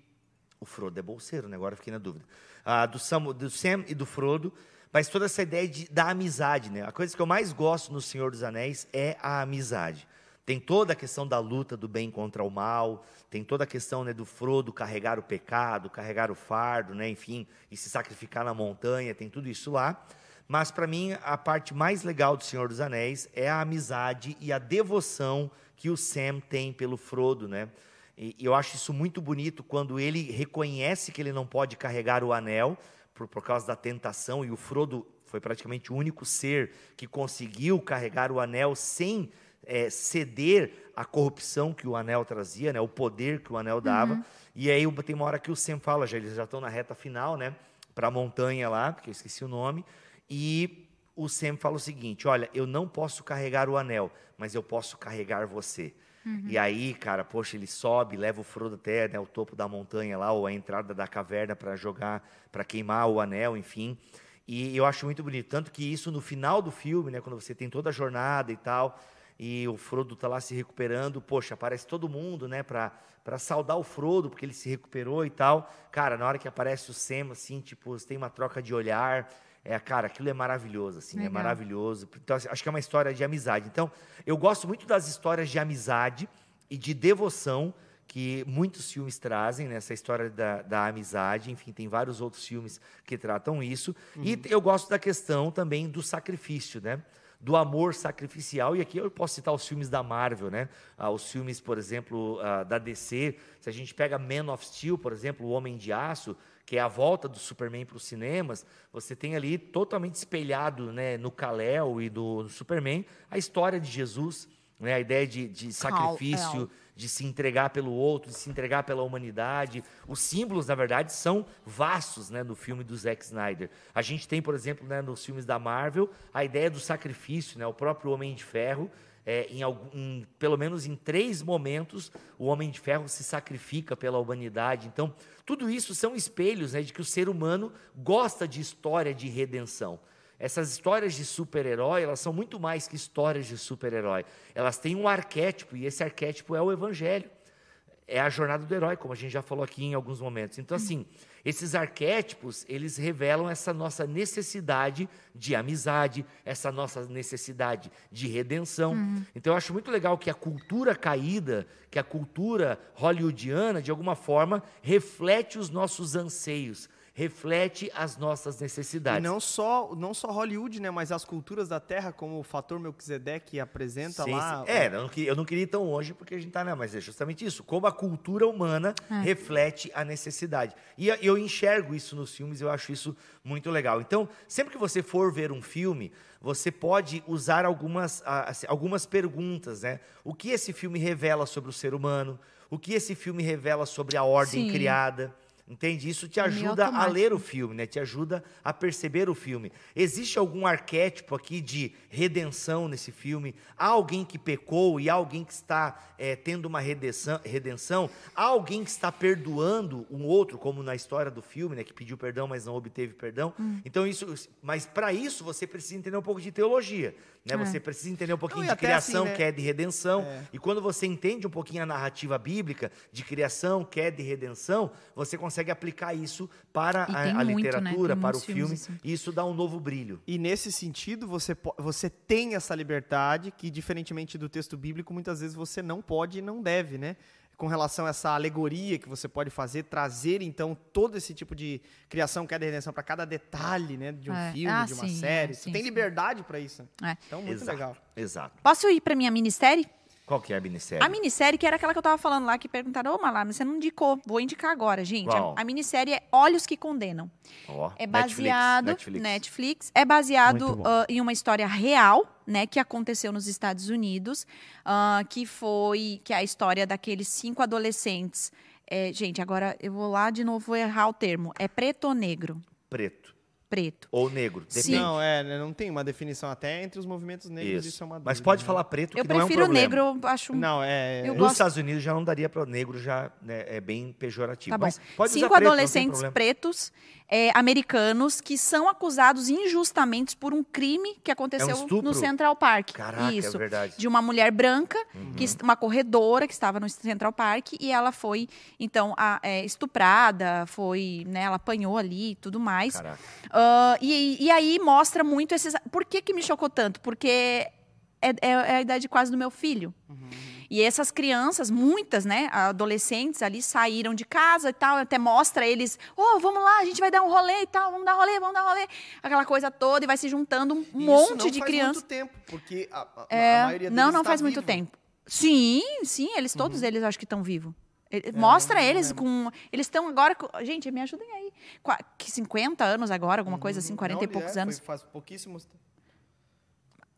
o Frodo é bolseiro, né? Agora fiquei na dúvida. Ah, do, Sam, do Sam e do Frodo, mas toda essa ideia de, da amizade, né? A coisa que eu mais gosto no Senhor dos Anéis é a amizade. Tem toda a questão da luta do bem contra o mal, tem toda a questão né, do Frodo carregar o pecado, carregar o fardo, né? Enfim, e se sacrificar na montanha, tem tudo isso lá. Mas para mim a parte mais legal do Senhor dos Anéis é a amizade e a devoção que o Sam tem pelo Frodo, né? E eu acho isso muito bonito quando ele reconhece que ele não pode carregar o anel por, por causa da tentação, e o Frodo foi praticamente o único ser que conseguiu carregar o anel sem eh, ceder à corrupção que o anel trazia, né, o poder que o anel dava. E aí tem uma hora que o Sam fala, já, eles já estão na reta final, né, para a montanha lá, porque eu esqueci o nome, e o Sam fala o seguinte: olha, eu não posso carregar o anel, mas eu posso carregar você. E aí, cara, poxa, ele sobe, leva o Frodo até né, o topo da montanha lá, ou a entrada da caverna para jogar, para queimar o anel, enfim. E eu acho muito bonito. Tanto que isso no final do filme, né, quando você tem toda a jornada e tal, e o Frodo tá lá se recuperando, poxa, aparece todo mundo, né, para saudar o Frodo, porque ele se recuperou e tal. Cara, na hora que aparece o Sam, assim, tipo, tem uma troca de olhar. É, cara, aquilo é maravilhoso, assim, é Legal. maravilhoso. Então, assim, acho que é uma história de amizade. Então, eu gosto muito das histórias de amizade e de devoção que muitos filmes trazem, nessa história da, da amizade. Enfim, tem vários outros filmes que tratam isso. E eu gosto da questão também do sacrifício, né? do amor sacrificial. E aqui eu posso citar os filmes da Marvel, né? Ah, os filmes, por exemplo, ah, da DC. Se a gente pega Man of Steel, por exemplo, O Homem de Aço, que é a volta do Superman para os cinemas, você tem ali totalmente espelhado né, no Kal-El e do, do Superman a história de Jesus, né, a ideia de, de sacrifício, de se entregar pelo outro, de se entregar pela humanidade. Os símbolos, na verdade, são vastos né, no filme do Zack Snyder. A gente tem, por exemplo, né, nos filmes da Marvel, a ideia do sacrifício, né, o próprio Homem de Ferro. É, em, algum- em- pelo menos em três momentos, o Homem de Ferro se sacrifica pela humanidade. Então, tudo isso são espelhos né, de que o ser humano gosta de história de redenção. Essas histórias de super-herói, elas são muito mais que histórias de super-herói. Elas têm um arquétipo, e esse arquétipo é o evangelho. É a jornada do herói, como a gente já falou aqui em alguns momentos. Então, assim, esses arquétipos, eles revelam essa nossa necessidade de amizade, essa nossa necessidade de redenção. Então, eu acho muito legal que a cultura caída, que a cultura hollywoodiana, de alguma forma, reflete os nossos anseios, reflete as nossas necessidades. E não só, não só Hollywood, né? Mas as culturas da Terra, como o fator Melquisedeque apresenta Sim, lá. sim. É, eu não, queria, eu não queria ir tão longe porque a gente tá, né? Mas é justamente isso. Como a cultura humana É. reflete a necessidade. E eu enxergo isso nos filmes, eu acho isso muito legal. Então, sempre que você for ver um filme, você pode usar algumas, assim, algumas perguntas, né? O que esse filme revela sobre o ser humano? O que esse filme revela sobre a ordem Sim. criada? Entende? Isso te Meio ajuda a ler o filme, né? Te ajuda a perceber o filme. Existe algum arquétipo aqui de redenção nesse filme? Há alguém que pecou e há alguém que está eh, tendo uma redenção, redenção? Há alguém que está perdoando um outro, como na história do filme, né? Que pediu perdão, mas não obteve perdão. Hum. Então isso, mas para isso você precisa entender um pouco de teologia, né? É. Você precisa entender um pouquinho Não, de até criação, assim, né? queda e redenção. É. E quando você entende um pouquinho a narrativa bíblica de criação, queda e redenção, você consegue aplicar isso para a, a muito, né? literatura, Tem para o filme, assim. e isso dá um novo brilho. E nesse sentido, você, você tem essa liberdade que, diferentemente do texto bíblico, muitas vezes você não pode e não deve, né? Com relação a essa alegoria que você pode fazer, trazer, então, todo esse tipo de criação, queda e redenção para cada detalhe, né? De um É. filme, Ah, de uma sim, série. é, você sim, tem liberdade para isso. É. Então, muito Exato, legal. Exato. Posso ir para minha minissérie? Qual que é a minissérie? A minissérie, que era aquela que eu tava falando lá, que perguntaram, ô Malá, mas você não indicou. Vou indicar agora, gente. A, a minissérie é Olhos que Condenam. Ó, É baseado Netflix. Netflix. é baseado ah, em uma história real, né, que aconteceu nos Estados Unidos, ah, que foi que é a história daqueles cinco adolescentes. É, gente, agora eu vou lá de novo vou errar o termo. É preto ou negro? Preto. Preto. Ou negro, Sim. depende. Não, é, né, não tem uma definição até entre os movimentos negros, isso, Isso. é uma Mas dúvida, pode né? falar preto, Eu que não é um prefiro problema. negro, eu acho. Não, é. Eu Nos gosto- Estados Unidos já não daria para negro, já né, é bem pejorativo. Tá bom. Mas pode Cinco preto, adolescentes pretos é, americanos que são acusados injustamente por um crime que aconteceu É um no Central Park. Caraca, é Isso. verdade. Uhum. De uma mulher branca, que, est- uma corredora que estava no Central Park e ela foi, então, a- é, estuprada, foi, né, ela apanhou ali e tudo mais. Caraca. Ah, e, e aí mostra muito esses. Por que, que me chocou tanto? Porque é, é- é a idade quase do meu filho. E essas crianças, muitas, né, adolescentes ali, saíram de casa e tal, até mostra eles, oh, vamos lá, a gente vai dar um rolê e tal, vamos dar rolê, vamos dar rolê. Aquela coisa toda, e vai se juntando um isso monte não de faz crianças. muito tempo, porque a, a- É, a maioria deles não, não está faz muito vivo. tempo. Sim, sim, eles todos eles eu acho que estão vivos. Ele- É, Mostra eles com. Eles estão agora. com- Gente, me ajudem aí. Qua- que 50 anos agora, alguma coisa assim, 40 e Não, poucos é, anos. foi- faz pouquíssimos.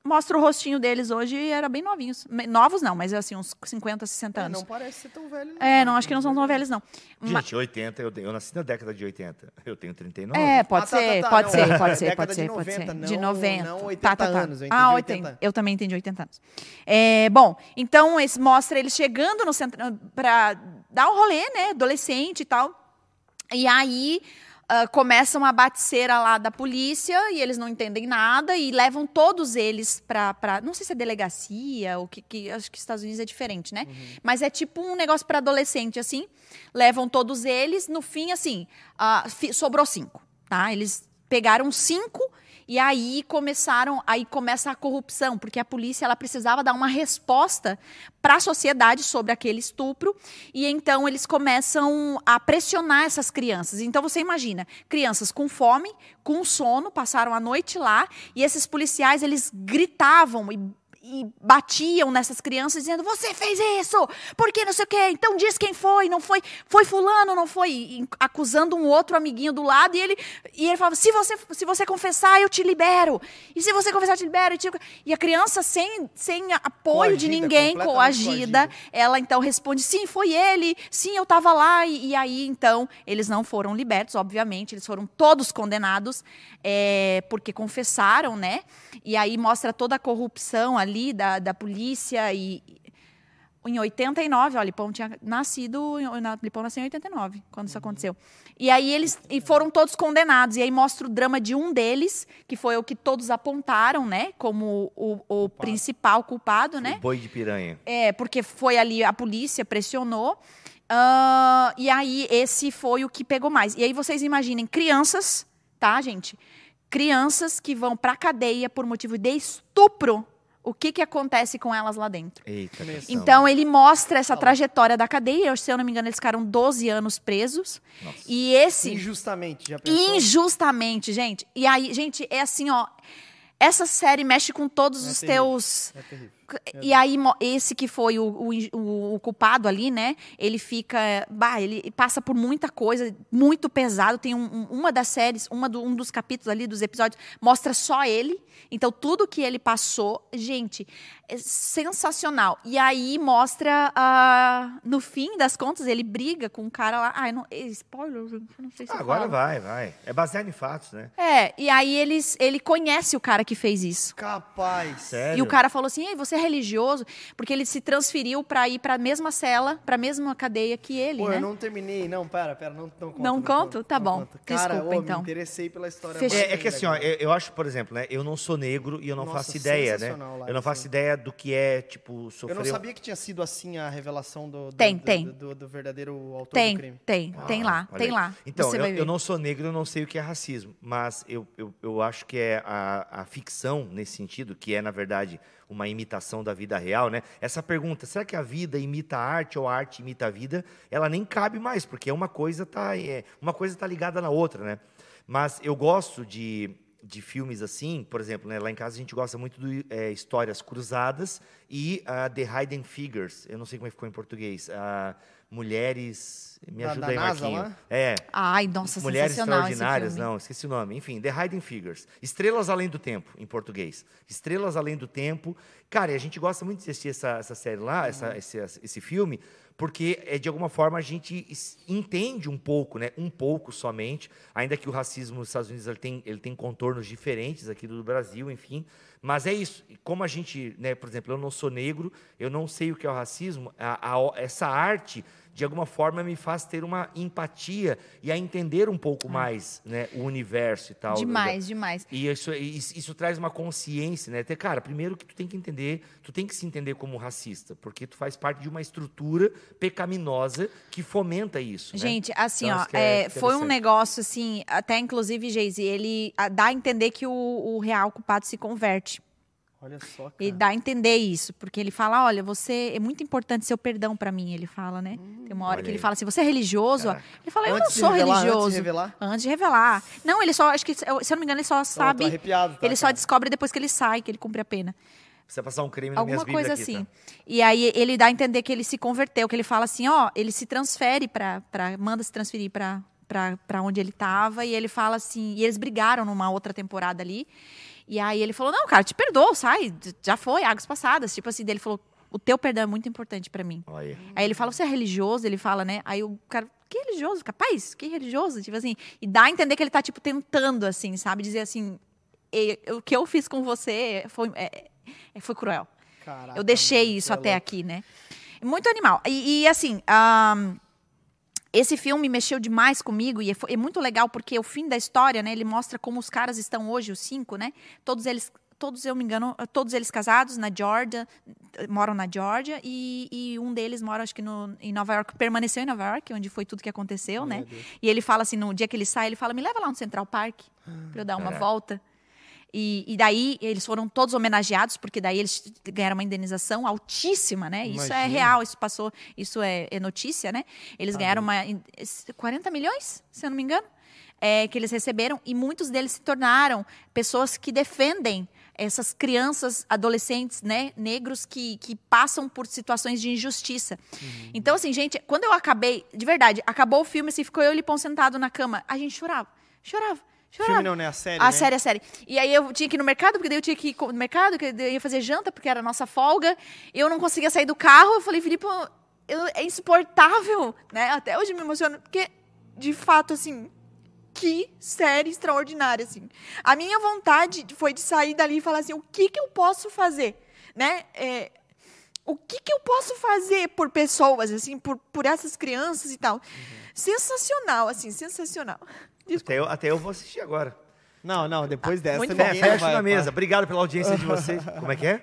Mostra o rostinho deles hoje e era bem novinhos. Novos não, mas assim, uns 50, 60 É, anos. não parece ser tão velho. É, não, acho que não são tão velhos, não. Ma- Gente, 80, eu, eu nasci na década de 80. Eu tenho 39. É, pode Ah, tá, ser, tá, tá, pode não, ser, é, pode ser, pode de ser, pode 90, ser. De não- 90. não Tá, 80 tá, tá. anos, eu entendi ah, 80. 80. Eu também entendi 80 anos. É, bom, então esse mostra eles chegando no centro para dar um rolê, né, adolescente e tal. E aí ah, começa uma baticeira lá da polícia e eles não entendem nada e levam todos eles pra, pra não sei se é delegacia ou que, que acho que Estados Unidos é diferente, né? Mas é tipo um negócio para adolescente assim. Levam todos eles, no fim assim, ah, fi- sobrou cinco, tá? Eles pegaram cinco e aí começaram, aí começa a corrupção, porque a polícia ela precisava dar uma resposta para a sociedade sobre aquele estupro, e então eles começam a pressionar essas crianças. Então você imagina, crianças com fome, com sono, passaram a noite lá, e esses policiais eles gritavam e e batiam nessas crianças dizendo: Você fez isso! Por que não sei o quê? Então diz quem foi, não foi, foi fulano, não foi, e acusando um outro amiguinho do lado, e ele, e ele falava: se você, se você confessar, eu te libero. E se você confessar, eu te libero. E, te- e a criança, sem, sem apoio de Coagida, ninguém, completamente coagida, coagida. ela então responde: sim, foi ele, sim, eu estava lá. E, e aí, então, eles não foram libertos, obviamente, eles foram todos condenados, é, porque confessaram, né? E aí mostra toda a corrupção ali da, da polícia e. Em 89, ó, Lipão tinha nascido, Lipão nasceu em 89, quando isso aconteceu. E aí eles e foram todos condenados. E aí mostra o drama de um deles, que foi o que todos apontaram, né? Como o, o principal culpado, né? O boi de piranha. É, porque foi ali, a polícia pressionou. Ah, e aí, esse foi o que pegou mais. E aí, vocês imaginem crianças, tá, gente? Crianças que vão pra cadeia por motivo de estupro. O que, que acontece com elas lá dentro. Eita. Então ele mostra essa trajetória da cadeia. Se eu não me engano, eles ficaram 12 anos presos. Nossa. E esse Injustamente, já pensou? injustamente, gente. E aí, gente, é assim, ó. Essa série mexe com todos É os terrível. teus. É terrível. E aí, esse que foi o, o, o- culpado ali, né? Ele fica. Bah, ele passa por muita coisa, muito pesado. Tem um- um- uma das séries, uma do- um dos capítulos ali, dos episódios, mostra só ele. Então, tudo que ele passou, gente, é sensacional. E aí mostra, ah, no fim das contas, ele briga com um cara lá. Ai, não, spoiler, gente, não sei se Ah, agora falo. vai, vai. É baseado em fatos, né? É, e aí eles, ele conhece o cara que fez isso. Capaz. Sério? E o cara falou assim: Ei, você é religioso? Porque ele se transferiu pra ir pra mesma cela, pra mesma cadeia que ele, Pô, né? eu não terminei. Não, pera, pera, não, não conto. Não conto? Tá bom. Cara, Desculpa, ô, então. me interessei pela história. É, é que assim, ó, eu, eu acho, por exemplo, né? Eu não sou negro e eu não Nossa, faço ideia, né? Lara, Eu não faço sim. ideia do que é, tipo, Eu sofrer. não um- sabia que tinha sido assim a revelação do, do, Tem, do, tem. do, do- do verdadeiro autor do Tem, crime. tem, tem lá, Ah, tem aí. lá. Então, Você eu, vai eu não sou negro, eu não sei o que é racismo, mas eu, eu, eu acho que é a, a ficção nesse sentido, que é, na verdade, uma imitação da vida real, né? Essa pergunta, será que a vida imita a arte ou a arte imita a vida? Ela nem cabe mais, porque uma coisa tá, é, uma coisa tá ligada na outra, né? Mas eu gosto de, de filmes assim, por exemplo, né, lá em casa a gente gosta muito de é, histórias cruzadas e ah, The Hidden Figures, eu não sei como é que ficou em português, ah, mulheres, me Da- ajuda da aí, NASA Marquinho. lá? É, Ai, nossa, Mulheres Extraordinárias, filme. não, esqueci o nome. Enfim, The Hidden Figures. Estrelas Além do Tempo, em português. Estrelas Além do Tempo. Cara, e a gente gosta muito de assistir essa, essa série lá, essa, esse, esse filme, porque, é, de alguma forma, a gente entende um pouco, né? Um pouco somente, ainda que o racismo nos Estados Unidos ele tem, ele tem contornos diferentes aqui do Brasil, enfim. Mas é isso. Como a gente, né, por exemplo, eu não sou negro, eu não sei o que é o racismo, a- a- essa arte de alguma forma me faz ter uma empatia e a entender um pouco mais né, o universo e tal. Demais, demais. E isso, isso, isso traz uma consciência, né? Ter- Cara, primeiro que tu tem que entender, tu tem que se entender como racista, porque tu faz parte de uma estrutura pecaminosa que fomenta isso. né? Gente, assim, Então, ó, é é, foi um negócio assim, até inclusive, Geise, ele ah, dá a entender que o, o real culpado se converte. Olha só, cara. Ele dá a entender isso, porque ele fala, olha, você é muito importante seu perdão pra mim, ele fala, né? Tem uma hora que ele aí. fala assim, você é religioso? Caraca. Ele fala, eu Antes não sou revelar, antes de religioso. revelar? Antes de revelar. Não, ele só, acho que, se eu não me engano, ele só Não, sabe, tô arrepiado, tá, ele só cara? descobre depois que ele sai, que ele cumpre a pena. Precisa passar um nas minhas Alguma coisa aqui, assim. tá? E aí ele dá a entender que ele se converteu, que ele fala assim, ó, ele se transfere para manda se transferir para para onde ele estava e ele fala assim, e eles brigaram numa outra temporada ali. E aí ele falou: "Não, cara, te perdoo, sai, já foi, águas passadas". Tipo assim, daí ele falou: "O teu perdão é muito importante para mim". Olha. Aí ele fala: "Você é religioso?". Ele fala, né? Aí o cara: "Que religioso? Capaz? Que religioso?". Tipo assim, e dá a entender que ele tá tipo tentando assim, sabe, dizer assim, "E- o que eu fiz com você foi é, é, foi cruel". Caraca, Eu deixei isso é até louco. aqui, né? Muito animal. E, e, assim, ahn, esse filme mexeu demais comigo e é, é muito legal porque o fim da história, né? Ele mostra como os caras estão hoje, os cinco, né? Todos eles, todos eu me engano, todos eles casados na Georgia, moram na Georgia e, e um deles mora, acho que no, em Nova York, permaneceu em Nova York, onde foi tudo que aconteceu, né? E ele fala assim, no dia que ele sai, ele fala, me leva lá no Central Park para eu dar uma Caraca. volta. E, e daí eles foram todos homenageados, porque daí eles ganharam uma indenização altíssima, né? Isso é Imagina. real, isso passou, isso é, é notícia, né? Eles Tá ganharam uma, in- 40 milhões, se eu não me engano, é, que eles receberam, e muitos deles se tornaram pessoas que defendem essas crianças, adolescentes, né, negros que, que passam por situações de injustiça. Uhum. Então, assim, gente, quando eu acabei, de verdade, acabou o filme, assim, ficou eu e o Lipão sentado na cama, a gente chorava, chorava, chorava. Filme não, né? A série, A né? série, a série. E aí eu tinha que ir no mercado, porque daí eu tinha que ir no mercado, que eu ia fazer janta, porque era a nossa folga. Eu não conseguia sair do carro. Eu falei, Filipe, eu- é insuportável, né? Até hoje me emociona, porque, de fato, assim, que série extraordinária, assim. A minha vontade foi de sair dali e falar assim, o que que eu posso fazer, né? É, o que que eu posso fazer por pessoas, assim, por, por essas crianças e tal. Sensacional, assim, sensacional. Até eu, até eu vou assistir agora. Não, não, depois dessa muito bom. Fe- Fecha vai- na mesa. vai- Obrigado pela audiência de vocês. Como é que é?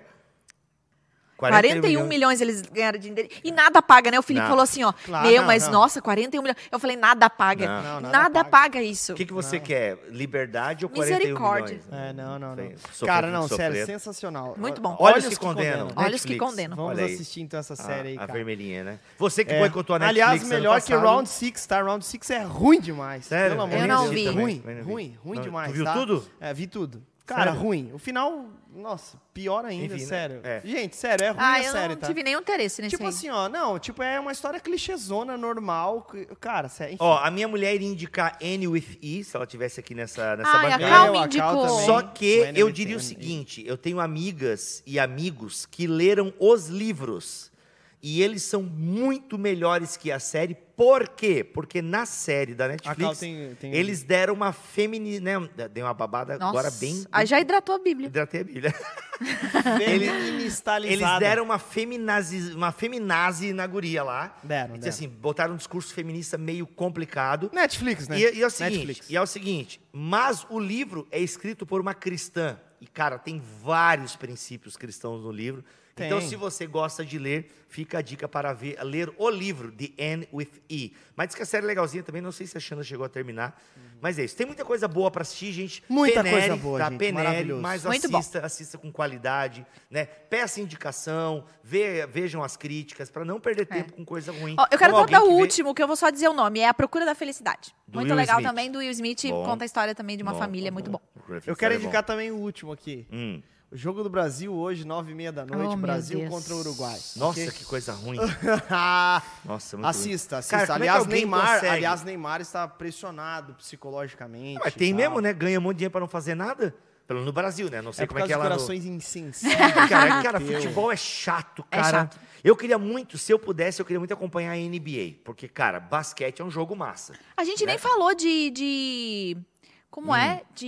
41 41 milhões eles ganharam de dinheiro. E nada paga, né? O Felipe Nada. falou assim, ó. Claro, meu, não, mas não. nossa, 41 milhões. Eu falei, nada paga. Não. Não, nada nada paga, paga. isso. O que, que você quer? Liberdade ou 41 Misericórdia. milhões? É, não, não, não. Sofrer Cara, não, que sério, sofrer. sensacional. Muito bom. Olhos que condenam. Olhos que condenam. Vamos assistir então essa A- série aí, a, cara. vermelhinha, né? Você que É. boicotou a Netflix Aliás, melhor que. Round 6, tá? Round 6 é ruim demais. Sério? Pelo amor Eu de não Deus. vi. Ruim, Também não vi. ruim, ruim Não, demais. tu viu tá? tudo? É, vi tudo. Cara, Sério? ruim. O final, nossa, pior ainda, Enfim, né? sério. É. Gente, sério, é ruim Ah, a eu série, não tá? tive nenhum interesse nesse Tipo aí. assim, ó, não, tipo, é uma história clichêzona, normal. Cara, sério. Ó, a minha mulher iria indicar Annie with E, se ela tivesse aqui nessa, nessa Ai, a bancada. Cal me a Cal indicou. também. Só que eu diria o seguinte: eu tenho amigas e amigos que leram os livros. E eles são muito melhores que a série. Por quê? Porque na série da Netflix, tem- tem- eles deram uma femini... Né, deu uma babada Nossa, agora bem... Aí já hidratou a Bíblia. Hidratei a Bíblia. Feministalizada. Eles deram uma feminazi, uma feminazi na guria lá. Deram, deram. assim, botaram um discurso feminista meio complicado. Netflix, né? E, e é o seguinte, Netflix. e é o seguinte, mas o livro é escrito por uma cristã. E, cara, tem vários princípios cristãos no livro. Então, Tem. se você gosta de ler, fica a dica para ver, ler o livro, The End with E. Mas diz que a série é legalzinha também, não sei se a Xana chegou a terminar. Mas é isso. Tem muita coisa boa para assistir, gente. Muita Penere, coisa boa, tá? gente, Penere, maravilhoso. mas Muito bom. assista, assista com qualidade, né? Peça indicação, vê- vejam as críticas, para não perder tempo com coisa ruim. É. Ó, eu quero contar o que vê- último, que eu vou só dizer o nome. É A Procura da Felicidade. Do muito Will legal Smith. também, do Will Smith. Bom. Conta a história também de uma Bom, família. bom, muito bom. bom. Eu quero É bom. indicar também o último aqui. Hum. Jogo do Brasil hoje, nove e meia da noite, Oh, Brasil contra o Uruguai. Nossa, Ok? que coisa ruim. Ah, Nossa, muito ruim. assista, assista. Cara, é aliás, alguém Neymar, consegue? aliás, Neymar está pressionado psicologicamente. Mas tem tal. mesmo, né? Ganha um monte de dinheiro pra não fazer nada. Pelo no Brasil, né? Não sei É como é que é dos lá no... corações insensíveis. Cara, cara, futebol é chato, É cara. chato. Eu queria muito, se eu pudesse, eu queria muito acompanhar a NBA. Porque, cara, basquete é um jogo massa. A gente nem Né? falou de. de... Como é? De.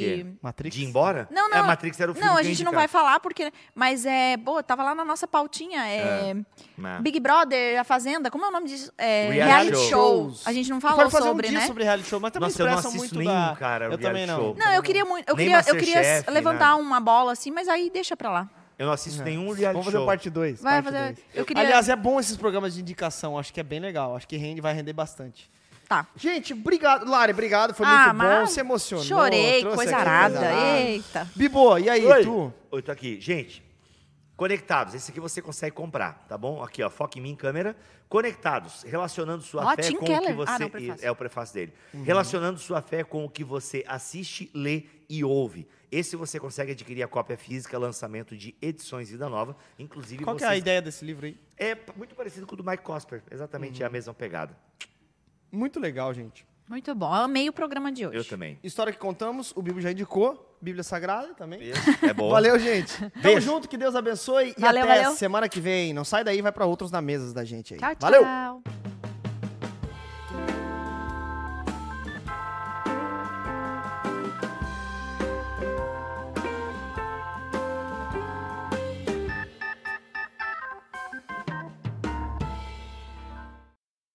quê? Matrix? De ir embora? Não, É, não. Matrix era o filme Não, que a gente não vai falar porque. Mas é. Boa, tava lá na nossa pautinha. É, Ah. Big Brother, A Fazenda, como é o nome disso? É, Reality reality show. show. A gente não falou sobre, um dia né? sobre reality show, mas também Nossa, eu não expressa assisto muito nenhum, da... cara, Eu reality também não. show. Não, eu queria muito. Eu Nem queria, eu queria Masterchef, levantar nada. uma bola assim, mas aí deixa pra lá. Eu não assisto nenhum reality É. Vamos fazer show. parte 2. Vai fazer. Eu queria. Aliás, é bom esses programas de indicação, acho que é bem legal. Acho que rende, vai render bastante. Tá. Gente, obrigado. Lari, obrigado, foi Ah, muito bom, se emocionou. Chorei, coisa arada. Eita. Bibo, e aí, Oi. tu? Oi, tô aqui. Gente, conectados. Esse aqui você consegue comprar, tá bom? Aqui, ó, foca em mim, câmera. Conectados, relacionando sua Ó, fé Tim com o que Keller. você... Ah, não, prefácio. É o prefácio dele. Uhum. Relacionando sua fé com o que você assiste, lê e ouve. Esse você consegue adquirir a cópia física, lançamento de edições Vida Nova. Inclusive, Qual que é a vocês- ideia desse livro aí? É muito parecido com o do Mike Cosper. Exatamente Uhum. é a mesma pegada. Muito legal, gente. Muito bom. Eu amei o programa de hoje. Eu também. História que contamos, o Bíblia já indicou, Bíblia Sagrada também. É bom. Valeu, gente. Tamo Beijo. junto, que Deus abençoe. Valeu, e até valeu. semana que vem. Não sai daí, vai pra outros na mesa da gente aí. Tchau, Valeu! tchau.